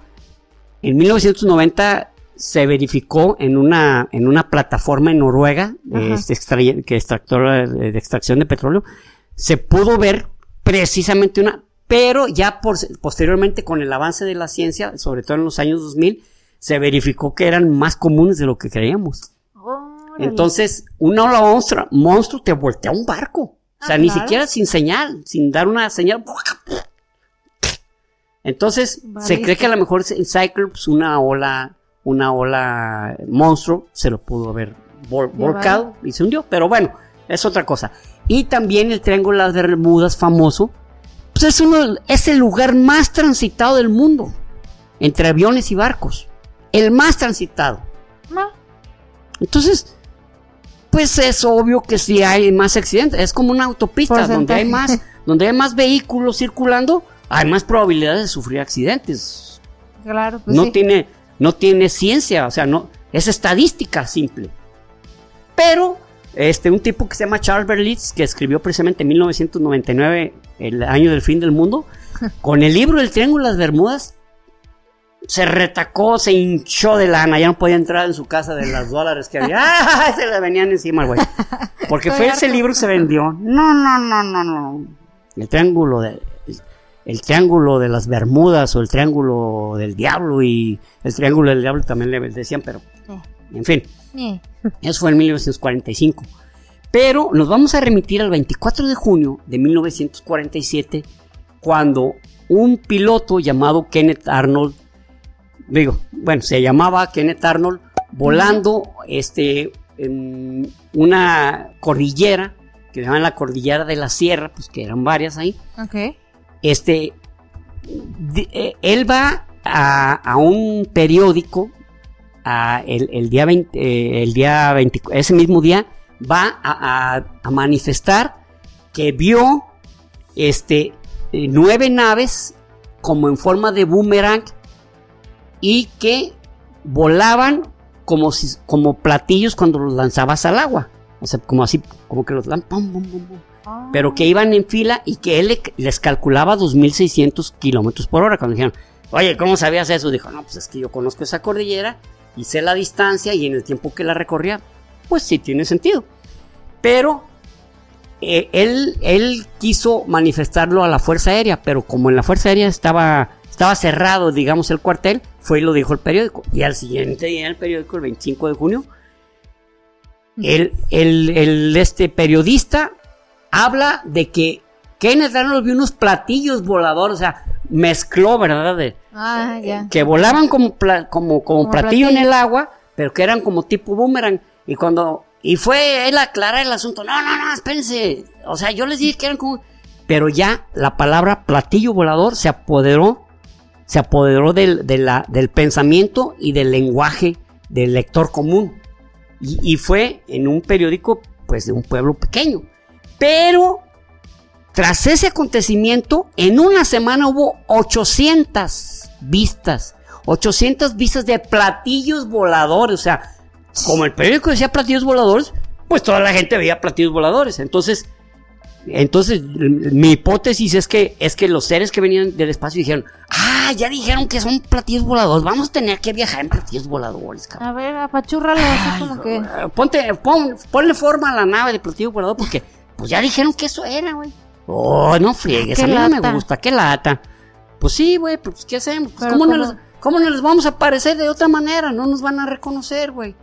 en 1990 se verificó en una, en una plataforma en Noruega, este que extractora de, extracción de petróleo, se pudo ver precisamente una, pero ya por, posteriormente con el avance de la ciencia, sobre todo en los años 2000, se verificó que eran más comunes de lo que creíamos. Entonces, una ola monstruo, monstruo te voltea un barco. O sea, ni siquiera sin señal, sin dar una señal. Entonces, se cree que a lo mejor en Cyclops una ola, una ola monstruo se lo pudo haber volcado y se hundió. Pero bueno, es otra cosa. Y también el Triángulo de las Bermudas famoso, pues es, uno, es el lugar más transitado del mundo. Entre aviones y barcos. El más transitado. Entonces, pues es obvio que si hay más accidentes. Es como una autopista donde hay más, donde hay más vehículos circulando, hay más probabilidades de sufrir accidentes. Claro, pues no tiene, no tiene ciencia, o sea, no, es estadística simple. Pero, este, un tipo que se llama Charles Berlitz, que escribió precisamente en 1999, el año del fin del mundo, con el libro El Triángulo de las Bermudas, se retacó, se hinchó de lana, ya no podía entrar en su casa de las dólares que había. ¡Ah! Se le venían encima, güey. Porque fue ese libro se vendió. No, no, no, no, no. El triángulo de el triángulo de las Bermudas o el triángulo del diablo y el triángulo del diablo también le decían, pero en fin. Eso fue en 1945. Pero nos vamos a remitir al 24 de junio de 1947 cuando un piloto llamado Kenneth Arnold digo, bueno, se llamaba Kenneth Arnold, volando este, en una cordillera, que llaman la cordillera de la sierra, pues que eran varias ahí. Este, eh, él va a, un periódico, el, día 20, eh, el día 20, ese mismo día, va a, manifestar que vio este, nueve naves como en forma de boomerang y que volaban como, si, como platillos cuando los lanzabas al agua. O sea, como así, como que los lanzan, ah. pero que iban en fila y que él les calculaba 2.600 kilómetros por hora. Cuando dijeron, oye, ¿cómo sabías eso? Dijo, no, pues es que yo conozco esa cordillera y sé la distancia y en el tiempo que la recorría, pues sí tiene sentido. Pero eh, él, él quiso manifestarlo a la Fuerza Aérea, pero como en la Fuerza Aérea estaba estaba cerrado, digamos, el cuartel, fue y lo dijo el periódico. Y al siguiente día el periódico, el 25 de junio, el, el, este periodista habla de que Kenneth Arnold vio unos platillos voladores, o sea, mezcló, ¿verdad? ah, ya. Que volaban como, como, como, platillo, en el agua, pero que eran como tipo boomerang. Y cuando, y fue él aclarar el asunto, no, no, no, espérense, o sea, yo les dije que eran como, pero ya la palabra platillo volador se apoderó se apoderó del, del pensamiento y del lenguaje del lector común. Y, fue en un periódico, pues, de un pueblo pequeño. Pero, tras ese acontecimiento, en una semana hubo 800 vistas. 800 vistas de platillos voladores. O sea, como el periódico decía platillos voladores, pues toda la gente veía platillos voladores. Entonces, Entonces, mi hipótesis es que, es que los seres que venían del espacio dijeron, ah, ya dijeron que son platillos voladores, vamos a tener que viajar en platillos voladores, cabrón. A ver, apachúrralo, así como que... Ponte, pon, ponle forma a la nave de platillo volador porque, pues ya dijeron que eso era, güey. Oh, no friegues, a mí no me gusta, qué lata. Pues sí, güey, pues ¿qué hacemos? Pues, ¿cómo, no les, ¿Cómo no les vamos a aparecer de otra manera? No nos van a reconocer, güey.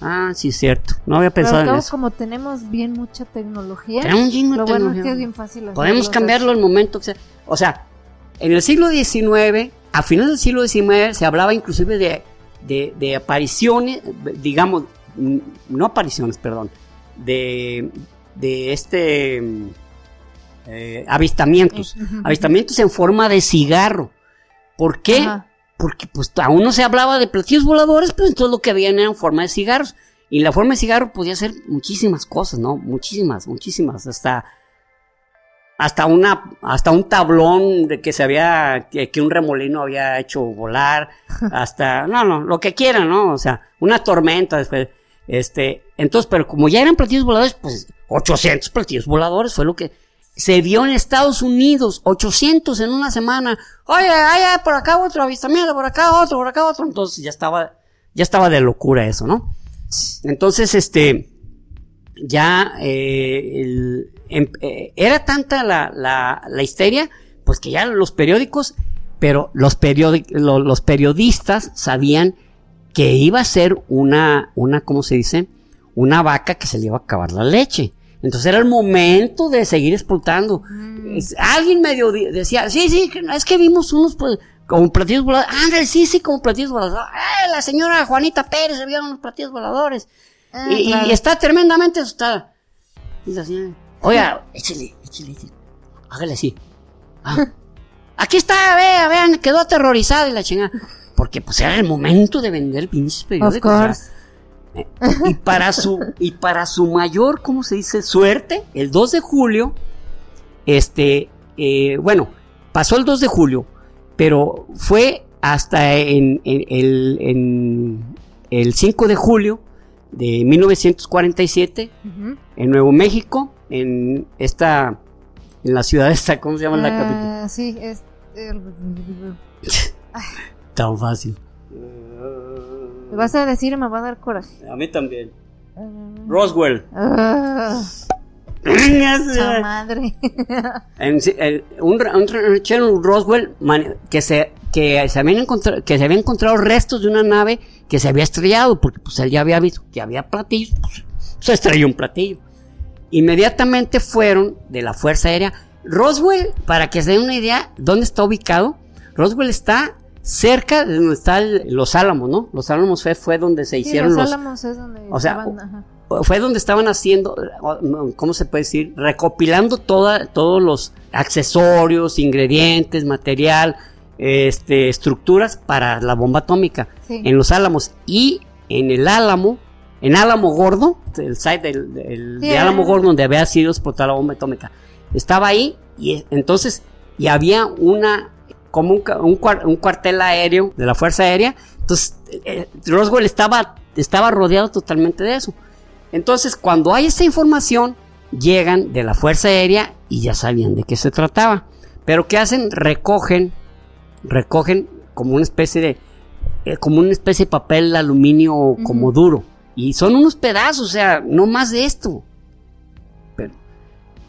Ah, sí, es cierto. No había pensado en eso. como tenemos bien mucha tecnología, tenemos bien lo bueno es que es bien fácil. Podemos cambiarlo al momento que sea. O sea, en el siglo XIX, a finales del siglo XIX, se hablaba inclusive de, de, de apariciones, digamos, no apariciones, perdón, de, de este eh, avistamientos, avistamientos en forma de cigarro. ¿Por qué? Porque pues aún no se hablaba de platillos voladores, pero entonces lo que habían era en forma de cigarros. Y la forma de cigarro podía ser muchísimas cosas, ¿no? Muchísimas, muchísimas. Hasta, hasta una, hasta un tablón de que se había, que, que un remolino había hecho volar. hasta, no, no, lo que quieran, ¿no? O sea, una tormenta después. Este, entonces, pero como ya eran platillos voladores, pues 800 platillos voladores fue lo que, se vio en Estados Unidos, 800 en una semana. Oye, oye, por acá otro avistamiento, por acá otro, por acá otro. Entonces ya estaba, ya estaba de locura eso, ¿no? Entonces, este, ya, eh, em, eh, era tanta la, la, la, histeria, pues que ya los periódicos, pero los, los periodistas sabían que iba a ser una, una, ¿cómo se dice? Una vaca que se le iba a acabar la leche. Entonces era el momento de seguir explotando. Mm. Alguien medio decía, sí, sí, es que vimos unos pues, como platillos voladores. Ándale, sí, sí, como platillos voladores. ¡Eh, la señora Juanita Pérez se vieron unos platillos voladores. Ah, y, está tremendamente asustada. Y la señora, oiga, échale, échale, échale. Hágale así. Ah, aquí está, vea, vean, quedó aterrorizada y la chingada. Porque pues era el momento de vender pinches periódicos. Y para su, y para su mayor, ¿cómo se dice? Suerte, el 2 de julio, este, eh, bueno, pasó el 2 de julio, pero fue hasta en, el, el 5 de julio de 1947, en Nuevo México, en esta, en la ciudad esta, ¿cómo se llama la ah, capital? Sí, es... Tan fácil. Me vas a decir me va a dar coraje. A mí también. Ah. Roswell. Uh, madre. un, un, Roswell que se que se habían encontrado que se había encontrado restos de una nave que se había estrellado porque pues él ya había visto que había platillos pues, se estrelló un platillo inmediatamente fueron de la fuerza aérea Roswell para que se den una idea dónde está ubicado Roswell está cerca de donde están los Álamos, ¿no? Los Álamos fue, fue donde se hicieron los, Álamos es donde o sea, fue donde estaban haciendo, ¿cómo se puede decir? Recopilando toda, todos los accesorios, ingredientes, material, este, estructuras para la bomba atómica en los Álamos y en el Álamo, en Álamo Gordo, el site del, de Álamo Gordo donde había sido explotada la bomba atómica, estaba ahí y entonces y había una como un, un, cuartel aéreo de la Fuerza Aérea. Entonces, eh, Roswell estaba, estaba rodeado totalmente de eso. Entonces, cuando hay esa información, llegan de la Fuerza Aérea y ya sabían de qué se trataba. Pero ¿qué hacen? Recogen, recogen como una especie de, eh, como una especie de papel aluminio como duro. Y son unos pedazos, o sea, no más de esto. Pero,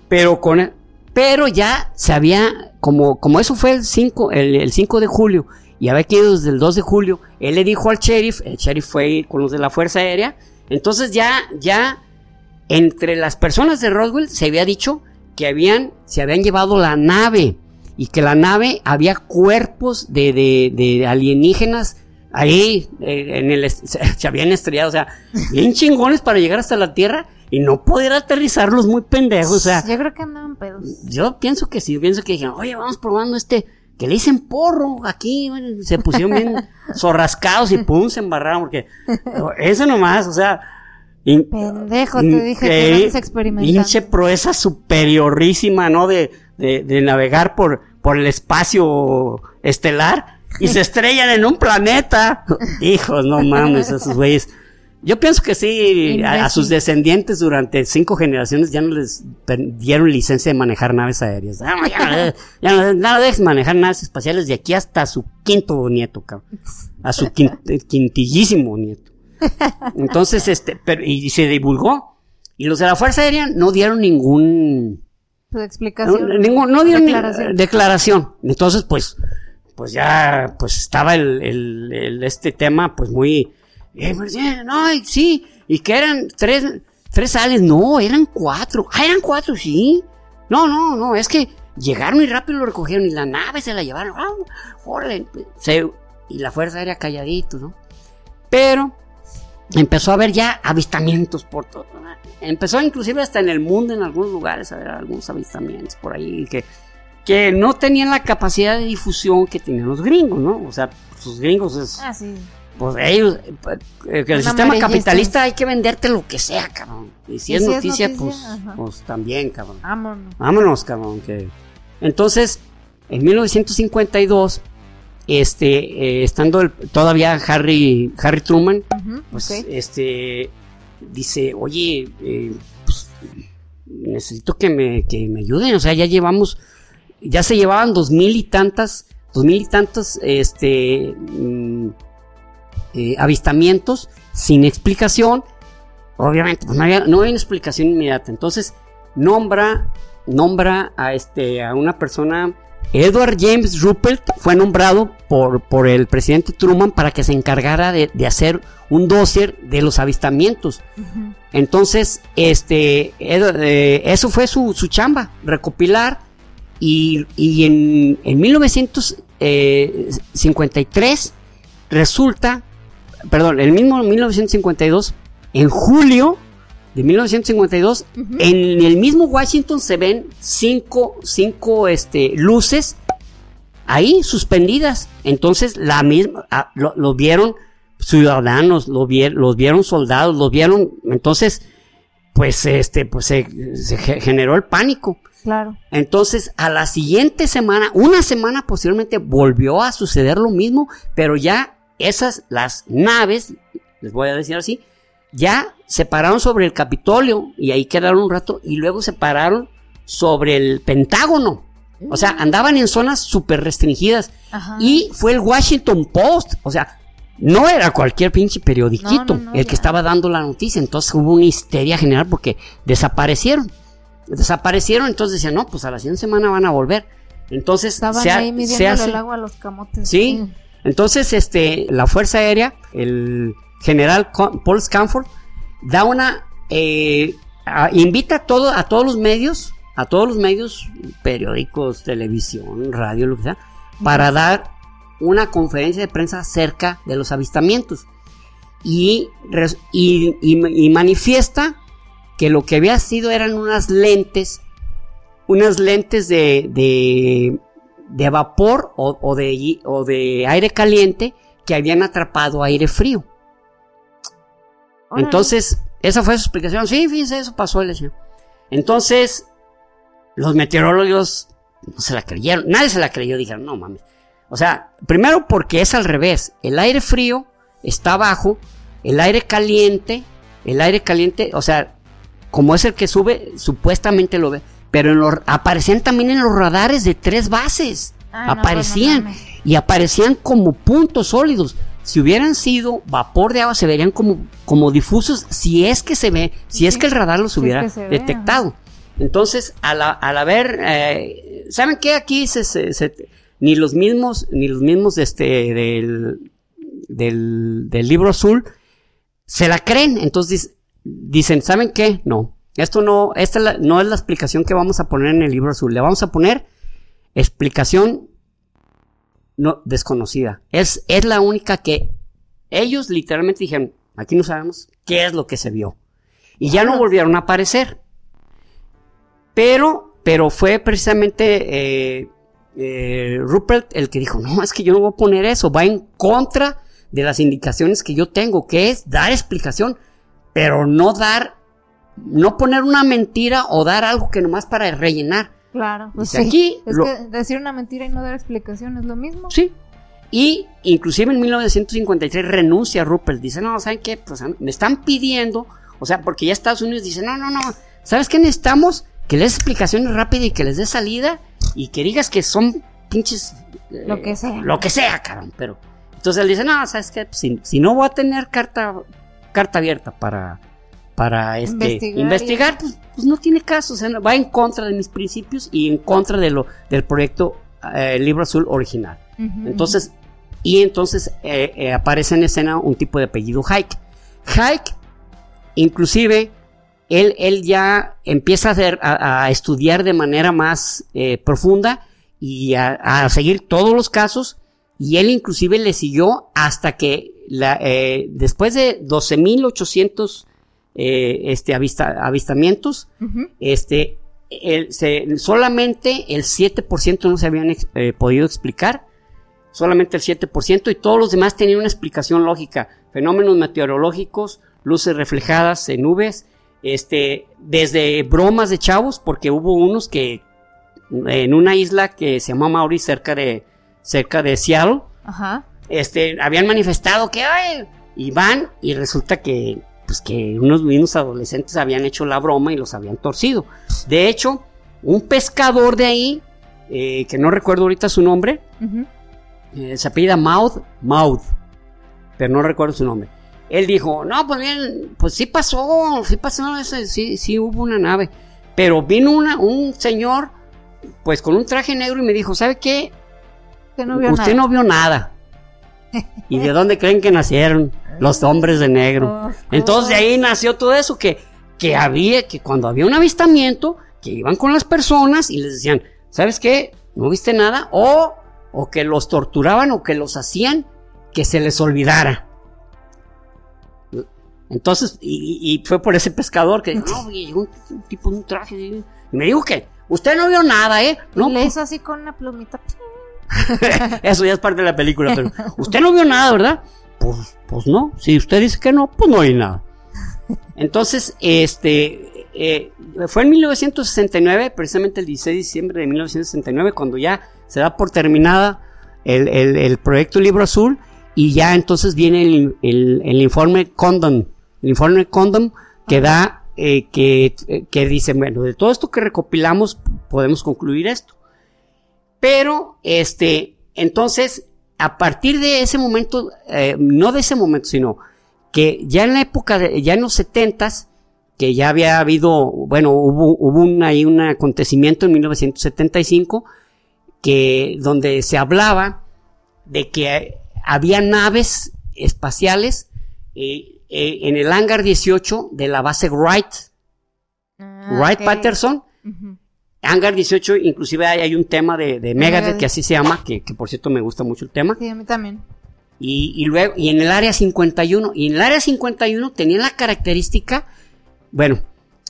pero con, pero ya se había, como, como eso fue el 5, el, 5 de julio, y había quedado desde el 2 de julio, él le dijo al sheriff, el sheriff fue con los de la Fuerza Aérea, entonces ya, ya, entre las personas de Roswell se había dicho que habían, se habían llevado la nave, y que la nave había cuerpos de, de, de alienígenas ahí, eh, en el, se habían estrellado, o sea, bien chingones para llegar hasta la Tierra, y no poder aterrizarlos muy pendejos, o sea. Yo creo que andaban pedos. Yo pienso que sí, pienso que dijeron, oye, vamos probando este, que le dicen porro aquí, se pusieron bien zorrascados y pum, se embarraron, porque eso nomás, o sea. Pendejo, te dije que no experimentando. Pinche proeza superiorísima, ¿no? De, de, de navegar por, por el espacio estelar y se estrellan en un planeta. Hijos, no mames, esos güeyes Yo pienso que sí, a, sus descendientes durante cinco generaciones ya no les dieron licencia de manejar naves aéreas. Ya, no, ya dejes manejar naves espaciales de aquí hasta su quinto nieto, cabrón. A su quintillísimo nieto. Entonces, este, pero, y se divulgó. Y los de la Fuerza Aérea no dieron ningún... explicación. No, ningún, no dieron declaración. declaración. Entonces, pues, pues ya, pues estaba el, el, este tema, pues muy... Eh, pues, no, sí, y que eran tres, tres sales, no, eran cuatro. Ah, eran cuatro, sí. No, no, no, es que llegaron muy rápido lo recogieron y la nave se la llevaron. Ah, se, y la Fuerza Aérea calladito, ¿no? Pero empezó a haber ya avistamientos por todo. Empezó inclusive hasta en el mundo, en algunos lugares, a ver algunos avistamientos por ahí que, que no tenían la capacidad de difusión que tenían los gringos, ¿no? O sea, sus gringos es... Ah, sí. Pues ellos, el sistema capitalista hay que venderte lo que sea, cabrón. Y si, es, noticia, pues, pues también, cabrón. Vámonos. Vámonos, cabrón. Que... Entonces, en 1952 este, eh, estando todavía Harry, Harry Truman, pues, este, dice, oye, eh, pues, necesito que me, que me ayuden, o sea, ya llevamos, ya se llevaban dos mil y tantas, dos mil y tantos, este, mm, eh, avistamientos sin explicación, obviamente, pues no había, no había una explicación inmediata, entonces nombra, nombra a este, a una persona Edward James Ruppelt fue nombrado por, por el presidente Truman para que se encargara de, hacer un dossier de los avistamientos. Entonces, este, eh, eso fue su, chamba, recopilar. Y, en, en 1953 eh, resulta, perdón, el mismo 1952, en julio de 1952, en el mismo Washington se ven cinco, cinco este, luces ahí suspendidas. Entonces, la misma, ah, lo, vieron ciudadanos, lo los vieron soldados, los vieron. Entonces, pues, este, pues se, generó el pánico. Claro. Entonces, a la siguiente semana, una semana posteriormente, volvió a suceder lo mismo, pero ya esas, las naves, les voy a decir así, ya se pararon sobre el Capitolio y ahí quedaron un rato y luego se pararon sobre el Pentágono. O sea, andaban en zonas súper restringidas. Y fue el Washington Post. O sea, no era cualquier pinche periodiquito el que estaba dando la noticia. Entonces hubo una histeria general porque desaparecieron. Desaparecieron, entonces decían, no, pues a la siguiente semana van a volver. Entonces Estaban ahí midiendo el agua a los camotes. Sí. Entonces, este, la Fuerza Aérea, el general Paul Scanford, da una, eh, invita a, todo, a todos los medios, a todos los medios, periódicos, televisión, radio, lo que sea, para dar una conferencia de prensa acerca de los avistamientos. Y, y, manifiesta que lo que había sido eran unas lentes, unas lentes de, de, de vapor o, o, de, o de aire caliente que habían atrapado aire frío. Entonces, esa fue su explicación. Sí, fíjense, eso pasó, el señor. Entonces, los meteorólogos no se la creyeron. Nadie se la creyó. Dijeron, no mames. O sea, primero porque es al revés. El aire frío está abajo. El aire caliente, el aire caliente, o sea, como es el que sube, supuestamente lo ve. Pero en aparecían también en los radares de tres bases. Ah, aparecían. y aparecían como puntos sólidos si hubieran sido vapor de agua, se verían como, como difusos si es que se ve, si es que el radar los hubiera detectado. Entonces, al, al haber, eh, ¿saben qué? Aquí se, ni los mismos, ni los mismos este, del, del, del libro azul se la creen. Entonces dicen, ¿saben qué? No. Esto no, esta no es la explicación que vamos a poner en el libro azul. Le vamos a poner explicación no, desconocida. Es, es la única que ellos literalmente dijeron, aquí no sabemos qué es lo que se vio. Y ya no volvieron a aparecer. Pero, pero fue precisamente eh, eh, Rupert el que dijo, no, es que yo no voy a poner eso, va en contra de las indicaciones que yo tengo, que es dar explicación, pero no dar, no poner una mentira o dar algo que nomás para rellenar. Claro, pues sí. aquí es que decir una mentira y no dar explicación es lo mismo. Sí. Y inclusive en 1953 renuncia Rupert. Dice, no, ¿saben qué? Pues me están pidiendo, o sea, porque ya Estados Unidos dice, no, no, no, ¿sabes qué necesitamos? Que les explicaciones rápidas y que les dé salida y que digas que son pinches... Eh, lo que sea. Lo que sea, cabrón. Pero entonces él dice, no, ¿sabes qué? Si, si no voy a tener carta, carta abierta para, para este, investigar, pues, pues, no tiene caso. O sea, va en contra de mis principios y en contra de lo, del proyecto eh, Libro Azul original. entonces, y entonces eh, eh, aparece en escena un tipo de apellido Hike. Hike, inclusive, él, él ya empieza a, hacer, a, estudiar de manera más profunda y a, seguir todos los casos. Y él inclusive le siguió hasta que la, después de 12.800 este, avistamientos, este, solamente el 7% no se habían podido explicar solamente el 7%, y todos los demás tenían una explicación lógica. Fenómenos meteorológicos, luces reflejadas en nubes, este, desde bromas de chavos, porque hubo unos que en una isla que se llama Mauri, cerca de, cerca de Seattle, este, habían manifestado que, ay, y van, y resulta que, pues que unos niños adolescentes habían hecho la broma y los habían torcido. De hecho, un pescador de ahí, eh, que no recuerdo ahorita su nombre, eh, se apellida Mouth, Mouth, pero no recuerdo su nombre. Él dijo, no, pues bien, pues sí pasó, sí pasó, sí, sí hubo una nave. Pero vino una, un señor, pues con un traje negro y me dijo, ¿sabe qué? Usted no vio Usted nada. no vio nada. ¿Y de dónde creen que nacieron los hombres de negro? Entonces de ahí nació todo eso, que, que había, que cuando había un avistamiento, que iban con las personas y les decían, ¿sabes qué? ¿No viste nada? O o que los torturaban o que los hacían que se les olvidara. Entonces, y, fue por ese pescador que no, llegó un, tipo en un traje y me dijo que usted no vio nada, ¿eh? No, Le hizo así con una plumita. Eso ya es parte de la película, pero usted no vio nada, ¿verdad? Pues, pues no. Si usted dice que no, pues no hay nada. Entonces, este, eh, fue en 1969, precisamente el 16 de diciembre de 1969, cuando ya se da por terminada el, proyecto Libro Azul y ya entonces viene el, informe Condom, el informe Condom que da, eh, que, que, dice, bueno, de todo esto que recopilamos podemos concluir esto. Pero, este, entonces, a partir de ese momento, eh, no de ese momento, sino que ya en la época, de, ya en los setentas, que ya había habido, bueno, hubo, hubo un, ahí un acontecimiento en 1975, que, donde se hablaba de que había naves espaciales eh, eh, en el hangar 18 de la base Wright. Ah, Wright Patterson. Hangar 18, inclusive hay, un tema de, de Megadeth, que así se llama, que, por cierto me gusta mucho el tema. Sí, a mí también. Y, luego, y en el área 51, y en el área 51 tenía la característica, bueno,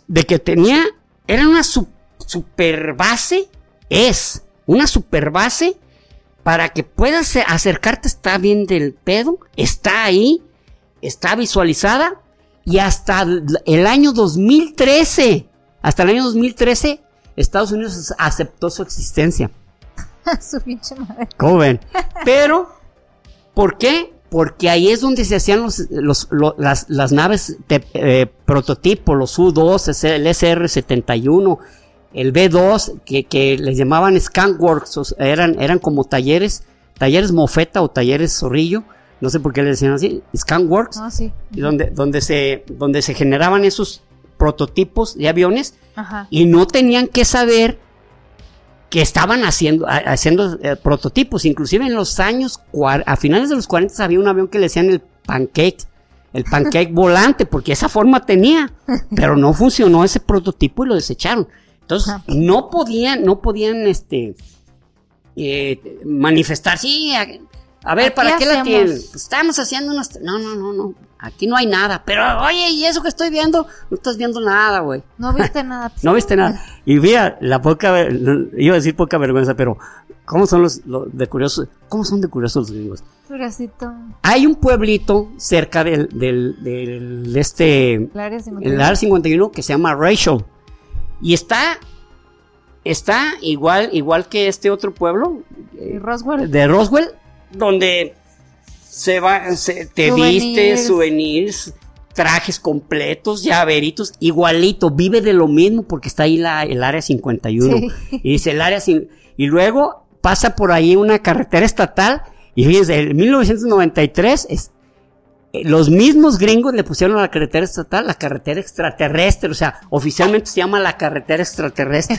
de que tenía, era una super base, es, una super base para que puedas acercarte, está bien del pedo, está ahí, está visualizada y hasta el año 2013, hasta el año 2013, Estados Unidos aceptó su existencia. su pinche madre. ¿Cómo ven? Pero, ¿por qué? Porque ahí es donde se hacían los, las, naves de eh, prototipo, los U-2, el SR-71, el B2, que, que les llamaban Scanworks, eran, eran como talleres, talleres mofeta o talleres zorrillo, no sé por qué le decían así, Scanworks, ah, sí. y donde, donde, se, donde se generaban esos prototipos de aviones y no tenían que saber que estaban haciendo, haciendo eh, prototipos, inclusive en los años, a finales de los 40 había un avión que le decían el pancake, el pancake volante, porque esa forma tenía, pero no funcionó ese prototipo y lo desecharon. Entonces, no podían, no podían, este, eh, manifestar, sí, a, ver, ¿para qué la tienen? Pues estamos haciendo unos, no, no, no, no, aquí no hay nada, pero oye, ¿y eso que estoy viendo? No estás viendo nada, güey. No viste nada. no viste nada. Y mira, la poca, iba a decir poca vergüenza, pero ¿cómo son los, de curiosos? ¿Cómo son de curiosos los gringos? Curiosito. Hay un pueblito cerca del, del, del, este, el área 51. El área 51 que se llama Rachel. Y está, está igual, igual que este otro pueblo. Roswell. De Roswell, donde se va, se- te Souvenirs. viste, souvenirs, trajes completos, llaveritos, igualito, vive de lo mismo porque está ahí la, el área 51. Sí. Y dice el área y luego pasa por ahí una carretera estatal y fíjense, en 1993 es, eh, los mismos gringos le pusieron a la carretera estatal la carretera extraterrestre, o sea, oficialmente se llama la carretera extraterrestre.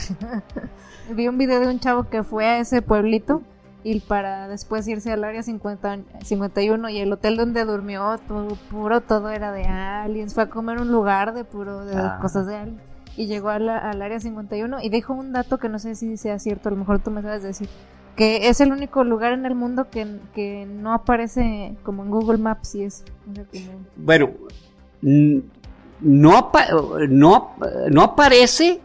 Vi un video de un chavo que fue a ese pueblito y para después irse al área 50, 51 y el hotel donde durmió, todo puro, todo era de aliens. Fue a comer un lugar de puro, de Ah. cosas de aliens. Y llegó a la- al área 51 y dijo un dato que no sé si sea cierto, a lo mejor tú me sabes decir. Que es el único lugar en el mundo que, que no aparece como en Google Maps y es. Bueno, no, no, no aparece,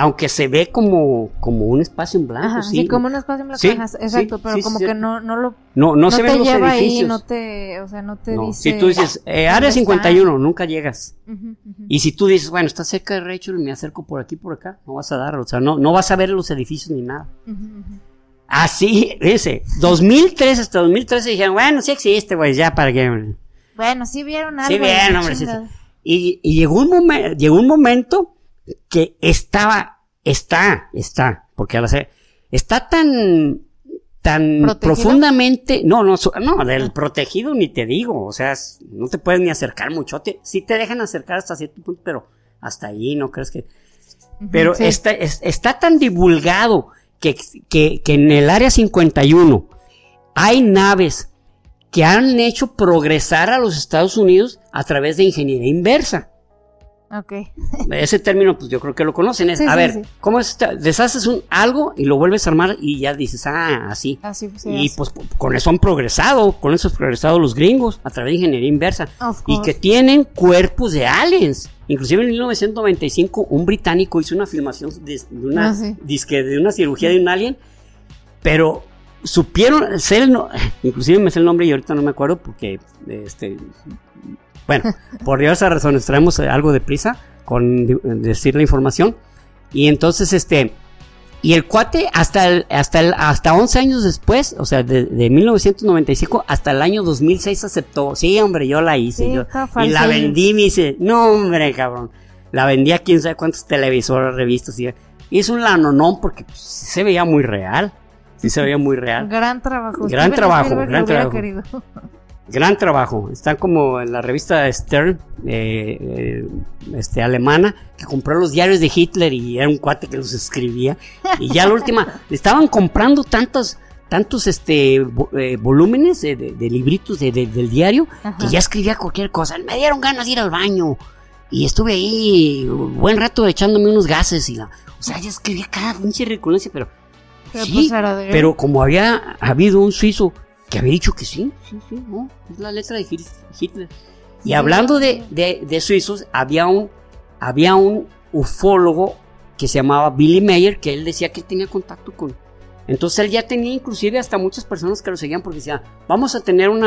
aunque se ve como, como un espacio en blanco, Ajá, Ah, sí. sí, como un espacio en blanco, Sí, ajá, exacto, sí, pero como que no, no lo No, no, no, se te ven los lleva ahí, no te, o sea, no te No, dice. Si tú dices, eh, área dónde está. 51, nunca llegas. Y si tú dices, bueno, está cerca de Rachel, me acerco por aquí, por acá, no vas a dar, o sea, no, no vas a ver los edificios ni nada. Ujú, ujú. Así, dice, 2003 hasta 2013 dijeron, bueno, sí existe, güey, ya para qué. Bueno, sí vieron algo. Sí, bien, esa hombre. Y, y llegó un momento, llegó un momento que estaba, está, está, porque a la está tan, tan ¿Protegido? profundamente, no, no, no, del protegido ni te digo, o sea, no te puedes ni acercar mucho, te, sí te dejan acercar hasta cierto punto, pero hasta ahí no crees que, pero sí. está, es- está tan divulgado que, que, que en el área 51 hay naves que han hecho progresar a los Estados Unidos a través de ingeniería inversa. Ok. Ese término, pues yo creo que lo conocen. Es, Sí, a sí, ver, sí. ¿cómo es? Deshaces un, algo y lo vuelves a armar y ya dices, ah, así. Así pues, y pues con eso han progresado, con eso han progresado los gringos a través de ingeniería inversa. Y que tienen cuerpos de aliens. Inclusive en 1995 un británico hizo una filmación de, de una, Ah, sí. disque de una cirugía de un alien, pero supieron ser no- inclusive me sé el nombre y ahorita no me acuerdo porque este bueno, por diversas razones traemos eh, algo de prisa con di- decir la información y entonces este y el cuate hasta el, hasta el, hasta 11 años después, o sea, de, de 1995 hasta el año 2006 aceptó. Sí, hombre, yo la hice. Sí, yo, y la vendí, me dice, no, hombre, cabrón. La vendí a quién sabe cuántas televisoras, revistas. Y, es un lanonón porque pues, se veía muy real. Sí se veía muy real. Gran trabajo. Gran Steven trabajo, gran trabajo. querido. Gran trabajo. Está como en la revista Stern, eh, eh, este, alemana, que compró los diarios de Hitler y era un cuate que los escribía. Y ya la última, estaban comprando tantos, tantos este, eh, volúmenes de, libritos de- de- del diario Ajá. que ya escribía cualquier cosa. Me dieron ganas de ir al baño. Y estuve ahí un buen rato echándome unos gases y la... O sea, ya escribía cada pinche recurrencia, pero... Pero, sí, pues, pero como había habido un suizo que había dicho que sí, sí, sí, no, es la letra de Hit- Hitler. Y hablando de, de- de suizos, había un, había un ufólogo que se llamaba Billy Mayer, que él decía que él tenía contacto con... Entonces él ya tenía inclusive hasta muchas personas que lo seguían porque decía, vamos a tener un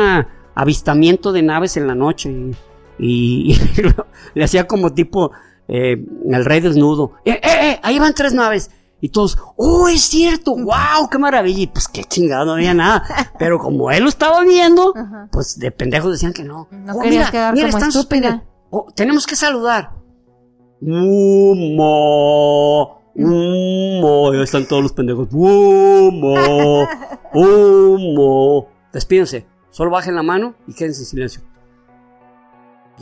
avistamiento de naves en la noche. Y, y- y le hacía como tipo eh, el rey desnudo. ¡Eh, eh, eh! Ahí van tres naves. Y todos, ¡oh, es cierto! ¡Wow! ¡Qué maravilla! Y pues qué chingado, no había nada. Pero como él lo estaba viendo, Ajá. pues de pendejos decían que no. No Oh, querías mira, quedar mira, como están estúpida. Oh, tenemos que saludar. Humo, humo. Ya están todos los pendejos. Humo, humo. Despídense. Solo bajen la mano y quédense en silencio.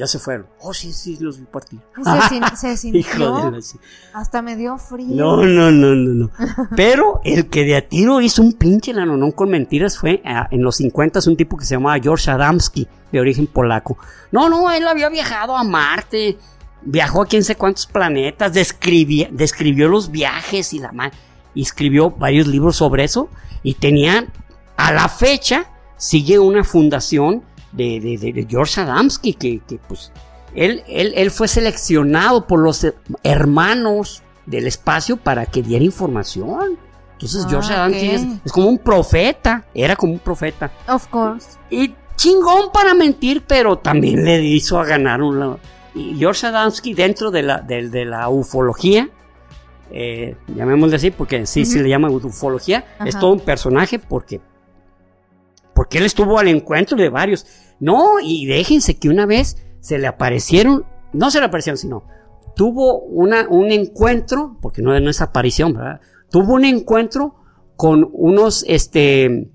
Ya se fueron. Oh, sí, sí, los vi partir. Se, se sintió. Hijo de la... Hasta me dio frío. No, no, no, no, no. Pero el que de a tiro hizo un pinche lanonón con mentiras fue ah, en los 50 un tipo que se llamaba George Adamski, de origen polaco. No, no, él había viajado a Marte, viajó a quién sé cuántos planetas, describía, describió los viajes y la y escribió varios libros sobre eso y tenía, a la fecha, sigue una fundación de, de- George Adamski que, que, pues él, él, él fue seleccionado por los hermanos del espacio para que diera información. Entonces Ah, George Adamski ok. es, es como un profeta, era como un profeta. Of course. Y chingón para mentir, pero también le hizo a ganar un lado. Y George Adamski dentro de la, de, de la ufología, eh, llamémosle así, porque sí se Ujú. le llama ufología, es todo un personaje porque porque él estuvo al encuentro de varios. No, y déjense que una vez se le aparecieron, no se le aparecieron, sino tuvo una, un encuentro, porque no, no es aparición, ¿verdad? Tuvo un encuentro con unos, este,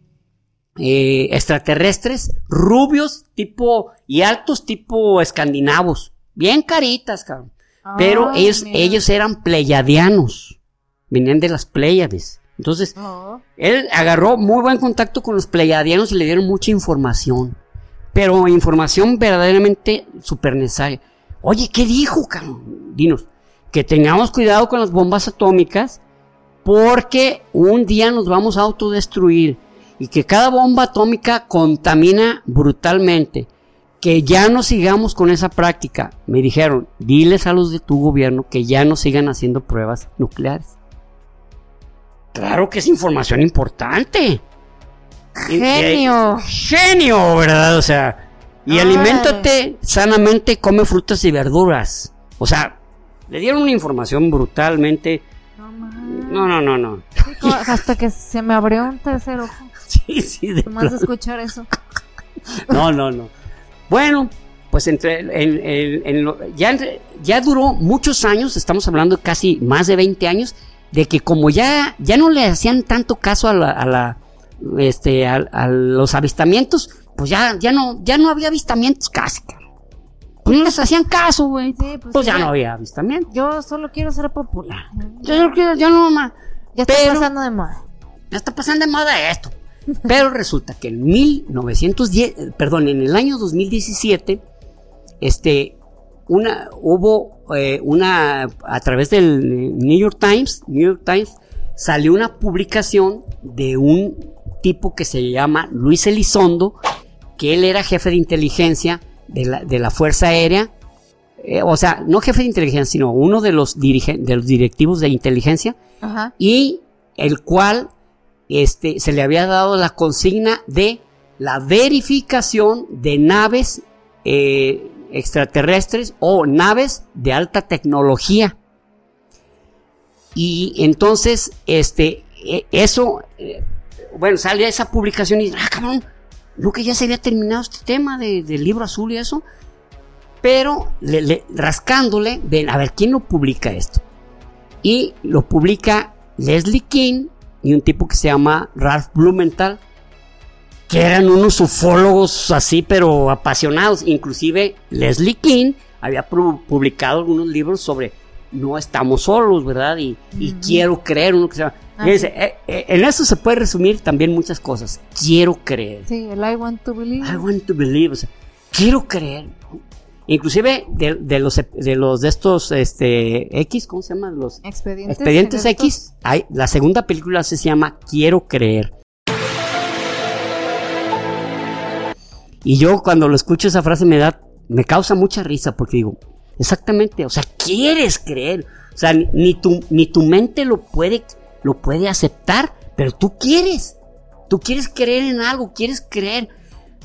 eh, extraterrestres rubios tipo y altos tipo escandinavos, bien caritas, cabrón. Pero ellos, ellos eran pleyadianos, venían de las Pléyades. Entonces, oh. él agarró muy buen contacto con los pleyadianos y le dieron mucha información. Pero información verdaderamente super necesaria. Oye, ¿qué dijo, cabrón? Dinos, que tengamos cuidado con las bombas atómicas porque un día nos vamos a autodestruir y que cada bomba atómica contamina brutalmente. Que ya no sigamos con esa práctica. Me dijeron, diles a los de tu gobierno que ya no sigan haciendo pruebas nucleares. Claro que es información importante. Genio. genio, ¿verdad? O sea, y aliméntate sanamente, come frutas y verduras. O sea, le dieron una información brutalmente. No, no, no, no. hasta que se me abrió un tercer ojo. Sí, sí, de Más de escuchar eso. No, no, no. Bueno, pues entre en, ya, ya duró muchos años, estamos hablando de casi más de 20 años, de que como ya, ya no le hacían tanto caso a la, a la este, a, los avistamientos, pues ya, ya no, ya no había avistamientos casi, pues no les hacían caso, güey. pues, pues ya no había avistamientos. Yo solo quiero ser popular. Yo solo quiero, yo no más. Ya está pasando de moda. Ya está pasando de moda esto. Pero resulta que en 1910, perdón, en el año 2017, este, una, hubo eh, una, a través del New York Times, New York Times, salió una publicación de un tipo que se llama Luis Elizondo, que él era jefe de inteligencia de la, de la Fuerza Aérea, eh, o sea, no jefe de inteligencia, sino uno de los, de los directivos de inteligencia, y el cual este, se le había dado la consigna de la verificación de naves eh, extraterrestres o naves de alta tecnología. Y entonces, este, e, eso, eh, bueno, sale esa publicación y, ah, cabrón, que ya se había terminado este tema del libro azul y eso. Pero rascándole, ven, a ver, ¿quién lo publica esto? Y lo publica Leslie King y un tipo que se llama Ralph Blumenthal, que eran unos ufólogos así, pero apasionados. Inclusive Leslie King había publicado algunos libros sobre no estamos solos, ¿verdad? Y, quiero creer. Uno que se llama, ah, eh, eh, en eso se puede resumir también muchas cosas. Quiero creer. Sí, el I want to believe. I want to believe. O sea, quiero creer. Inclusive de, los de los de estos este X, ¿cómo se llaman los expedientes, X? Hay, la segunda película se llama Quiero creer. Y yo cuando lo escucho esa frase me da me causa mucha risa porque digo, exactamente, o sea, quieres creer. O sea, ni tu, ni tu mente lo puede, lo puede aceptar, pero tú quieres. Tú quieres creer en algo, quieres creer.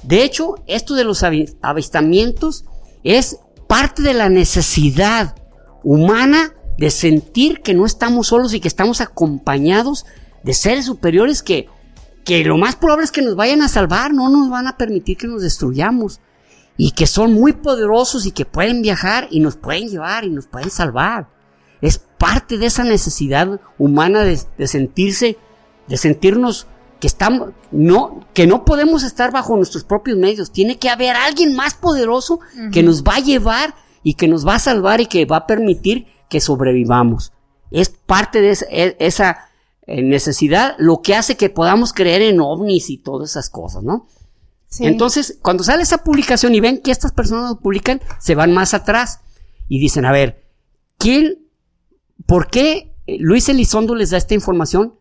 De hecho, esto de los avistamientos es parte de la necesidad humana de sentir que no estamos solos y que estamos acompañados de seres superiores que, que lo más probable es que nos vayan a salvar, no nos van a permitir que nos destruyamos y que son muy poderosos y que pueden viajar y nos pueden llevar y nos pueden salvar. Es parte de esa necesidad humana de, de sentirse, de sentirnos que estamos, no, que no podemos estar bajo nuestros propios medios. Tiene que haber alguien más poderoso que nos va a llevar y que nos va a salvar y que va a permitir que sobrevivamos. Es parte de esa, e, eh, necesidad lo que hace que podamos creer en ovnis y todas esas cosas, ¿no? Entonces, cuando sale esa publicación y ven que estas personas lo publican, se van más atrás y dicen, a ver, ¿quién, por qué Luis Elizondo les da esta información?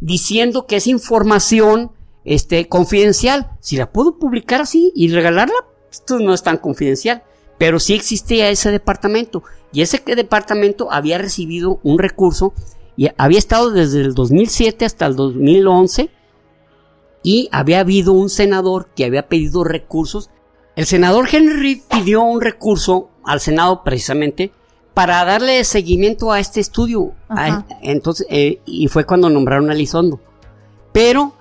diciendo que es información este, confidencial. Si la puedo publicar así y regalarla, esto no es tan confidencial. Pero sí existía ese departamento. Y ese departamento había recibido un recurso y había estado desde el 2007 hasta el 2011 y había habido un senador que había pedido recursos. El senador Henry pidió un recurso al Senado precisamente para darle seguimiento a este estudio. entonces, eh, y fue cuando nombraron a Lizondo. Pero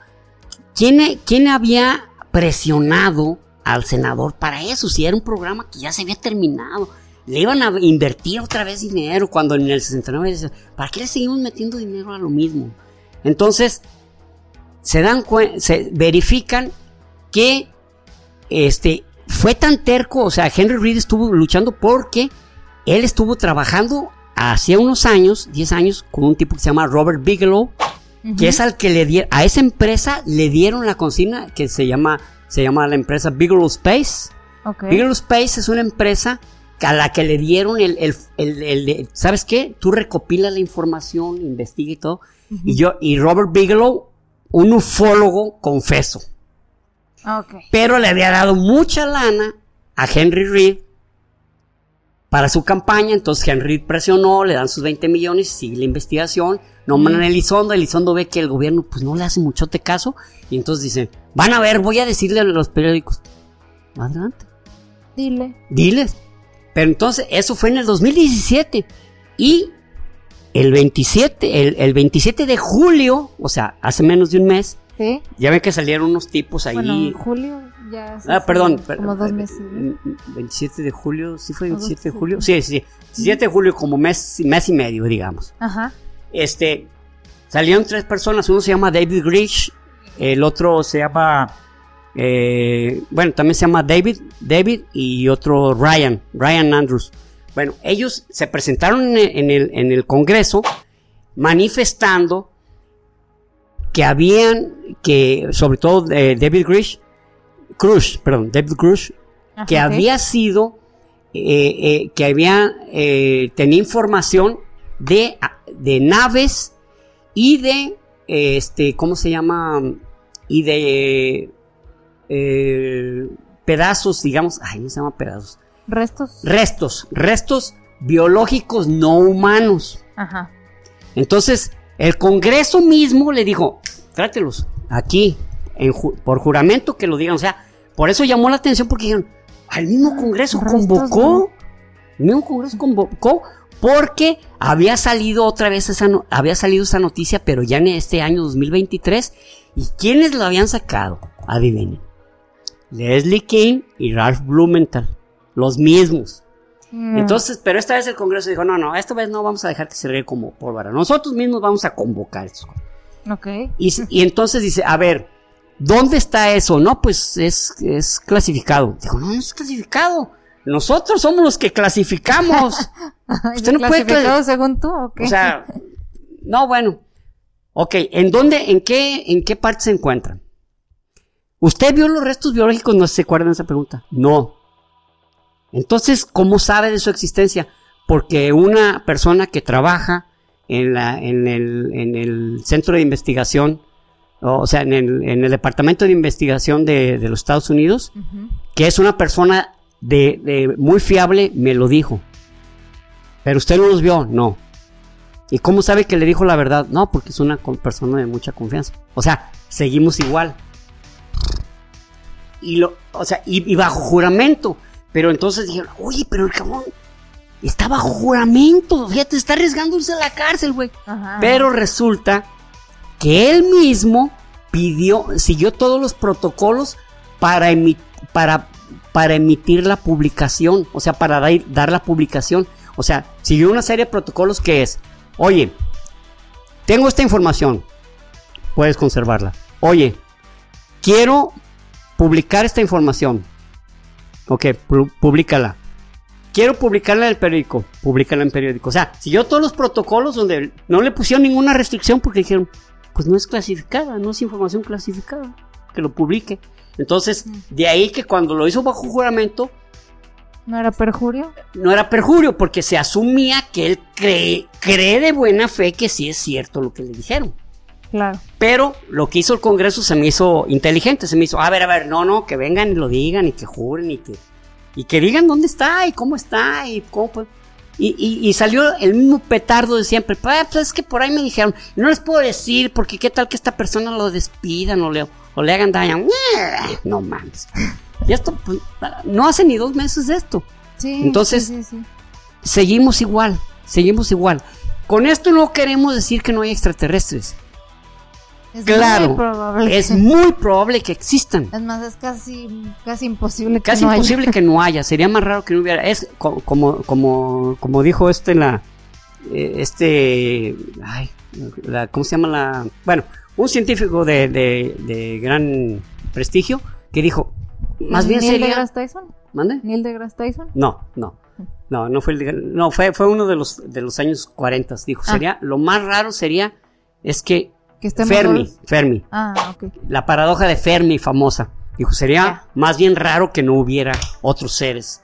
¿quién, ¿quién había presionado al senador para eso? Si era un programa que ya se había terminado. Le iban a invertir otra vez dinero cuando en el 69 decían, ¿para qué le seguimos metiendo dinero a lo mismo? Entonces, se dan se verifican que este fue tan terco, o sea, Henry Reed estuvo luchando porque él estuvo trabajando hacía unos años, 10 años, con un tipo que se llama Robert Bigelow, que es al que le dieron, a esa empresa le dieron la consigna que se llama, se llama la empresa Bigelow Space. Bigelow Space es una empresa a la que le dieron el, el, el, ¿sabes qué? Tú recopilas la información, investiga y todo. Y yo, y Robert Bigelow, un ufólogo, confeso. Pero le había dado mucha lana a Henry Reed para su campaña, entonces Henry presionó, le dan sus 20 millones, sigue la investigación, nombran a Elizondo, Elizondo ve que el gobierno pues no le hace mucho caso, y entonces dice, van a ver, voy a decirle a los periódicos, adelante. Dile. Diles. Pero entonces, eso fue en el 2017, y el 27, el, 27 de julio, o sea, hace menos de un mes, ya ven que salieron unos tipos ahí. Bueno, en julio ya. Ah, perdón. Como dos meses. 27 de julio, ¿sí fue 27 de julio? Sí, sí, 17 de julio como mes, mes y medio, digamos. Ajá. Este, salieron tres personas, uno se llama David Grish, el otro se llama, eh, bueno, también se llama David, David y otro Ryan, Ryan Andrews. Bueno, ellos se presentaron en el, en el Congreso manifestando que habían, que sobre todo eh, David Grish, Cruz, perdón, David Cruz, que había sido, eh, eh, que había, tenía información de, de naves y de, este, ¿cómo se llama? Y de pedazos, digamos, ay, no se llama pedazos. Restos. Restos, restos biológicos no humanos. Ajá. Entonces, el Congreso mismo le dijo, trátelos aquí, por juramento que lo digan. O sea, por eso llamó la atención porque dijeron, al mismo Congreso convocó, el mismo Congreso convocó porque había salido otra vez esa, había salido esa noticia, pero ya en este año 2023. ¿Y quiénes lo habían sacado? Adivinen. Leslie King y Ralph Blumenthal. Los mismos. Mm. Entonces, pero esta vez el Congreso dijo, no, no, esta vez no vamos a dejar que se regue como pólvora. Nosotros mismos vamos a convocar estos. Ok. Y, entonces dice, a ver, ¿dónde está eso? No, pues es, es clasificado. Dijo, no, no es clasificado. Nosotros somos los que clasificamos. Usted no puede según tú, O sea, no, bueno. Ok, ¿en dónde, en qué, en qué parte se encuentran? ¿Usted vio los restos biológicos? No se acuerdan de esa pregunta. No. Entonces, ¿cómo sabe de su existencia? Porque una persona que trabaja en, la, en, el, en el centro de investigación, o sea, en el, en el departamento de investigación de, los Estados Unidos, que es una persona de, de, muy fiable, me lo dijo. Pero usted no los vio, no. ¿Y cómo sabe que le dijo la verdad? No, porque es una persona de mucha confianza. O sea, seguimos igual. Y lo, o sea, y bajo juramento. Pero entonces dijeron, oye, pero el cabrón está bajo juramento, fíjate, está arriesgándose a la cárcel, güey. Pero resulta que él mismo pidió, siguió todos los protocolos para, para, para emitir la publicación, o sea, para dar, dar la publicación. O sea, siguió una serie de protocolos que es, oye, tengo esta información, puedes conservarla. Oye, quiero publicar esta información Ok, públicala. Quiero publicarla en el periódico, públicala en periódico. O sea, siguió todos los protocolos donde no le pusieron ninguna restricción porque dijeron, pues no es clasificada, no es información clasificada, que lo publique. Entonces, de ahí que cuando lo hizo bajo juramento, ¿No era perjurio? No era perjurio, porque se asumía que él cree, cree de buena fe que sí es cierto lo que le dijeron. Claro. Pero lo que hizo el Congreso se me hizo inteligente, se me hizo, a ver, a ver, no, no, que vengan y lo digan y que juren y que, y que digan dónde está y cómo está y cómo Y, salió el mismo petardo de siempre. Pues, es que por ahí me dijeron, no les puedo decir porque qué tal que esta persona lo despidan o le, o le hagan daño. No mames. Y esto, pues, no hace ni dos meses de esto. Sí, Entonces, seguimos igual, seguimos igual. Con esto no queremos decir que no hay extraterrestres. Es claro, muy probable. es muy probable que existan. Es más, es casi, casi imposible que Casi no haya. imposible que no haya, sería más raro que no hubiera. Es co- como, como, como dijo este la, eh, este, ay, la- ¿cómo se llama la? Bueno, un científico de, de, de gran prestigio que dijo, más bien ¿Neil sería, deGrasse Tyson? ¿mande? ¿Neil deGrasse Tyson? No, no. No, no fue el no fue fue uno de los de los años 40, dijo, Ah. sería lo más raro sería es que Que estemos Fermi. Fermi, Ah, ok. la paradoja de Fermi famosa. Dijo, sería más bien raro que no hubiera otros seres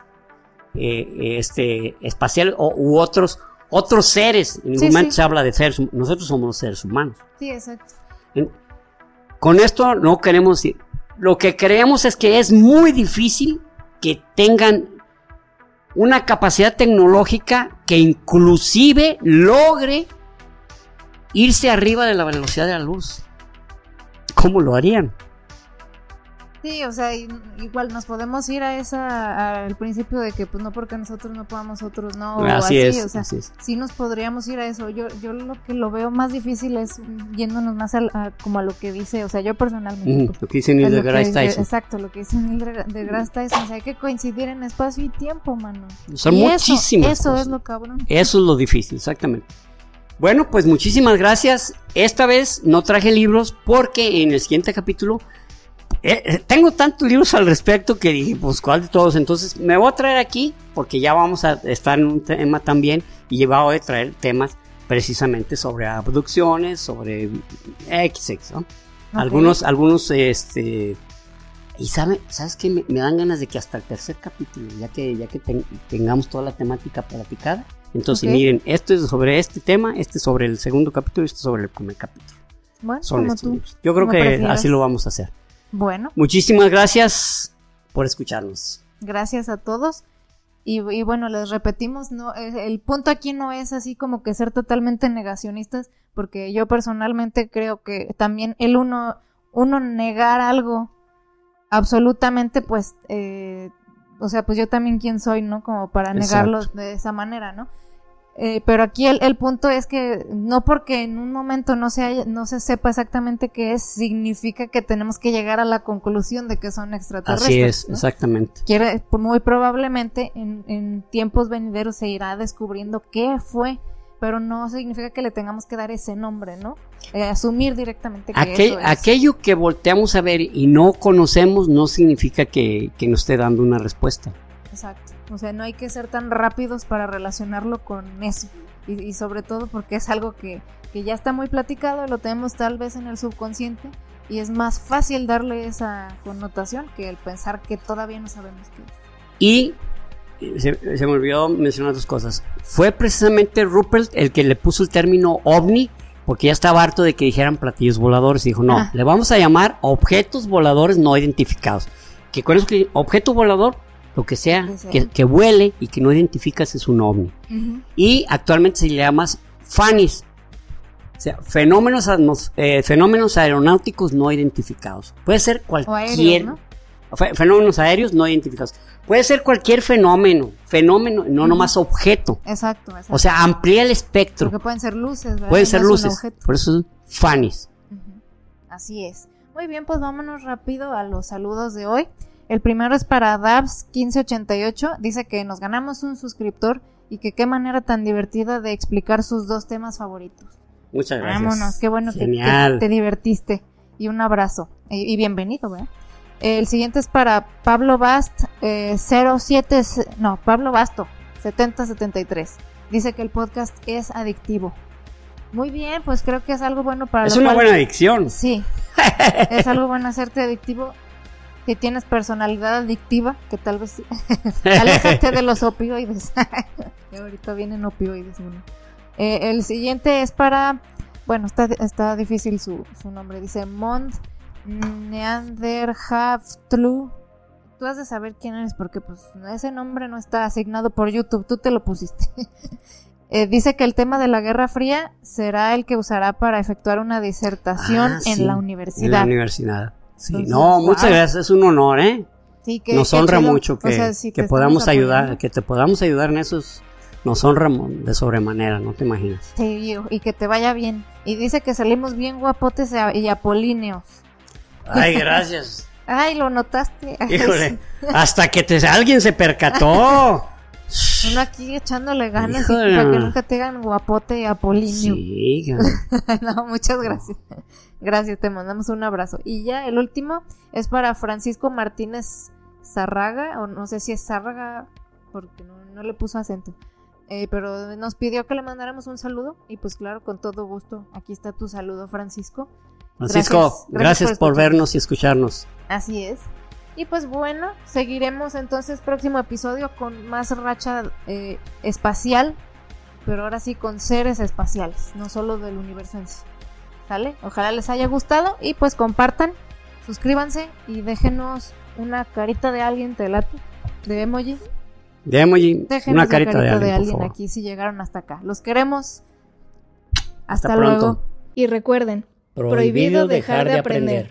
eh, este espaciales o, u otros otros seres. En ningún Sí, momento sí. se habla de seres, hum- nosotros somos los seres humanos. Sí, exacto. En- con esto no queremos decir, lo que creemos es que es muy difícil que tengan una capacidad tecnológica que inclusive logre irse arriba de la velocidad de la luz. ¿Cómo lo harían? Sí, o sea, igual nos podemos ir a esa, al principio de que pues no porque nosotros no podamos, otros no, o así, es, o sea, así es. sí nos podríamos ir a eso. Yo, yo lo que lo veo más difícil es yéndonos más al- a, como a lo que dice, o sea, yo personalmente. Pues, Lo que dice Neil deGrasse Tyson. Exacto, lo que dice Neil de- deGrasse Tyson, o sea, hay que coincidir en espacio y tiempo, mano. Son Y muchísimas Eso, eso cosas. es lo cabrón. Eso es lo difícil, exactamente. Bueno, pues muchísimas gracias. Esta vez no traje libros porque en el siguiente capítulo eh, eh, tengo tantos libros al respecto que dije, pues cuál de todos. Entonces me voy a traer aquí porque ya vamos a estar en un tema también y voy a traer temas precisamente sobre abducciones, sobre XX, ¿no? Algunos, algunos, este... Y sabe, ¿sabes qué? Me, me dan ganas de que hasta el tercer capítulo, ya que, ya que ten- tengamos toda la temática platicada. Entonces, miren, esto es sobre este tema, este es sobre el segundo capítulo y este es sobre el primer capítulo. Bueno, Son como estos tú. libros. Yo creo que así lo vamos a hacer. Bueno, Muchísimas gracias por escucharnos. gracias a todos. Y, y bueno, les repetimos, no, el punto aquí no es así como que ser totalmente negacionistas, porque yo personalmente creo que también el uno, uno negar algo absolutamente, pues, eh, o sea, pues yo también quién soy, ¿no? Como para negarlo Exacto. de esa manera, ¿no? Eh, pero aquí el, el punto es que no porque en un momento no se, haya- no se sepa exactamente qué es, significa que tenemos que llegar a la conclusión de que son extraterrestres. Así es, ¿no? exactamente. Quiere, muy probablemente en, en tiempos venideros se irá descubriendo qué fue, pero no significa que le tengamos que dar ese nombre, ¿no? Eh, asumir directamente que eso es. aquello que volteamos a ver y no conocemos no significa que, que nos esté dando una respuesta. Exacto. O sea, no hay que ser tan rápidos para relacionarlo con eso. Y, y sobre todo porque es algo que, que ya está muy platicado, lo tenemos tal vez en el subconsciente y es más fácil darle esa connotación que el pensar que todavía no sabemos qué es. Y eh, se, se me olvidó mencionar dos cosas. Fue precisamente Rupert el que le puso el término ovni, porque ya estaba harto de que dijeran platillos voladores. Y dijo, no, Ah. le vamos a llamar objetos voladores no identificados. Que con eso objeto volador, lo que sea, Que que, que vuele y que no identificas es un ovni. Y actualmente se le llama FANIS. O sea, fenómenos, eh, fenómenos aeronáuticos no identificados. Puede ser cualquier... fenómenos aéreos no identificados. Puede ser cualquier fenómeno, fenómeno, no Ujú. nomás objeto. Exacto, exacto. O sea, amplía el espectro. Porque pueden ser luces, ¿verdad? Pueden ser luces. Por eso es FANIS. Así es. Muy bien, pues vámonos rápido a los saludos de hoy. El primero es para Dabs1588. Dice que nos ganamos un suscriptor y que qué manera tan divertida de explicar sus dos temas favoritos. Muchas gracias. Vámonos, qué bueno que- te divertiste. Y un abrazo. Y, y bienvenido, ¿verdad? El siguiente es para Pablo Bast, eh, 07, no, Pablo Basto, 7073. Dice que el podcast es adictivo. Muy bien, pues creo que es algo bueno para es lo una cual- buena adicción. Sí, es algo bueno hacerte adictivo. Si tienes personalidad adictiva, que tal vez aléjate de los opioides. Ahorita vienen opioides. bueno. Eh, el siguiente es para, bueno, está, está difícil su, su nombre. Dice Mond Neanderhaftlu. Tú has de saber quién eres porque pues ese nombre no está asignado por YouTube. Tú te lo pusiste. Eh, dice que el tema de la Guerra Fría será el que usará para efectuar una disertación Ah, en la En universidad. la universidad. Sí, Entonces, no, muchas wow. gracias. Es un honor, ¿eh? Sí, que- Nos honra mucho O que, sea, que podamos ayudar, que te podamos ayudar en esos nos honra de sobremanera, no te imaginas. Sí, y que te vaya bien. Y dice que salimos bien guapotes y apolíneos. Ay, gracias. Ay, lo notaste. Híjole, hasta que te, alguien se percató. Uno aquí echándole ganas para que nunca te hagan guapote y apolíneo. Sí, no, muchas gracias. Gracias, te mandamos un abrazo. Y ya el último es para Francisco Martínez Zárraga, o no sé si es Zárraga, porque no, le puso acento. Eh, pero nos pidió que le mandáramos un saludo y pues claro, con todo gusto, aquí está tu saludo, Francisco. Francisco, gracias, por, vernos y escucharnos. Así es. Y pues bueno, seguiremos entonces próximo episodio con más racha eh, espacial, pero ahora sí con seres espaciales, no solo del universo en sí. ¿Sale? Ojalá les haya gustado y pues compartan, suscríbanse y déjenos una carita de alguien, te late, de emoji. De emoji, una carita, de alguien, aquí si llegaron hasta acá. Los queremos. Hasta, luego. Y recuerden, prohibido dejar de aprender.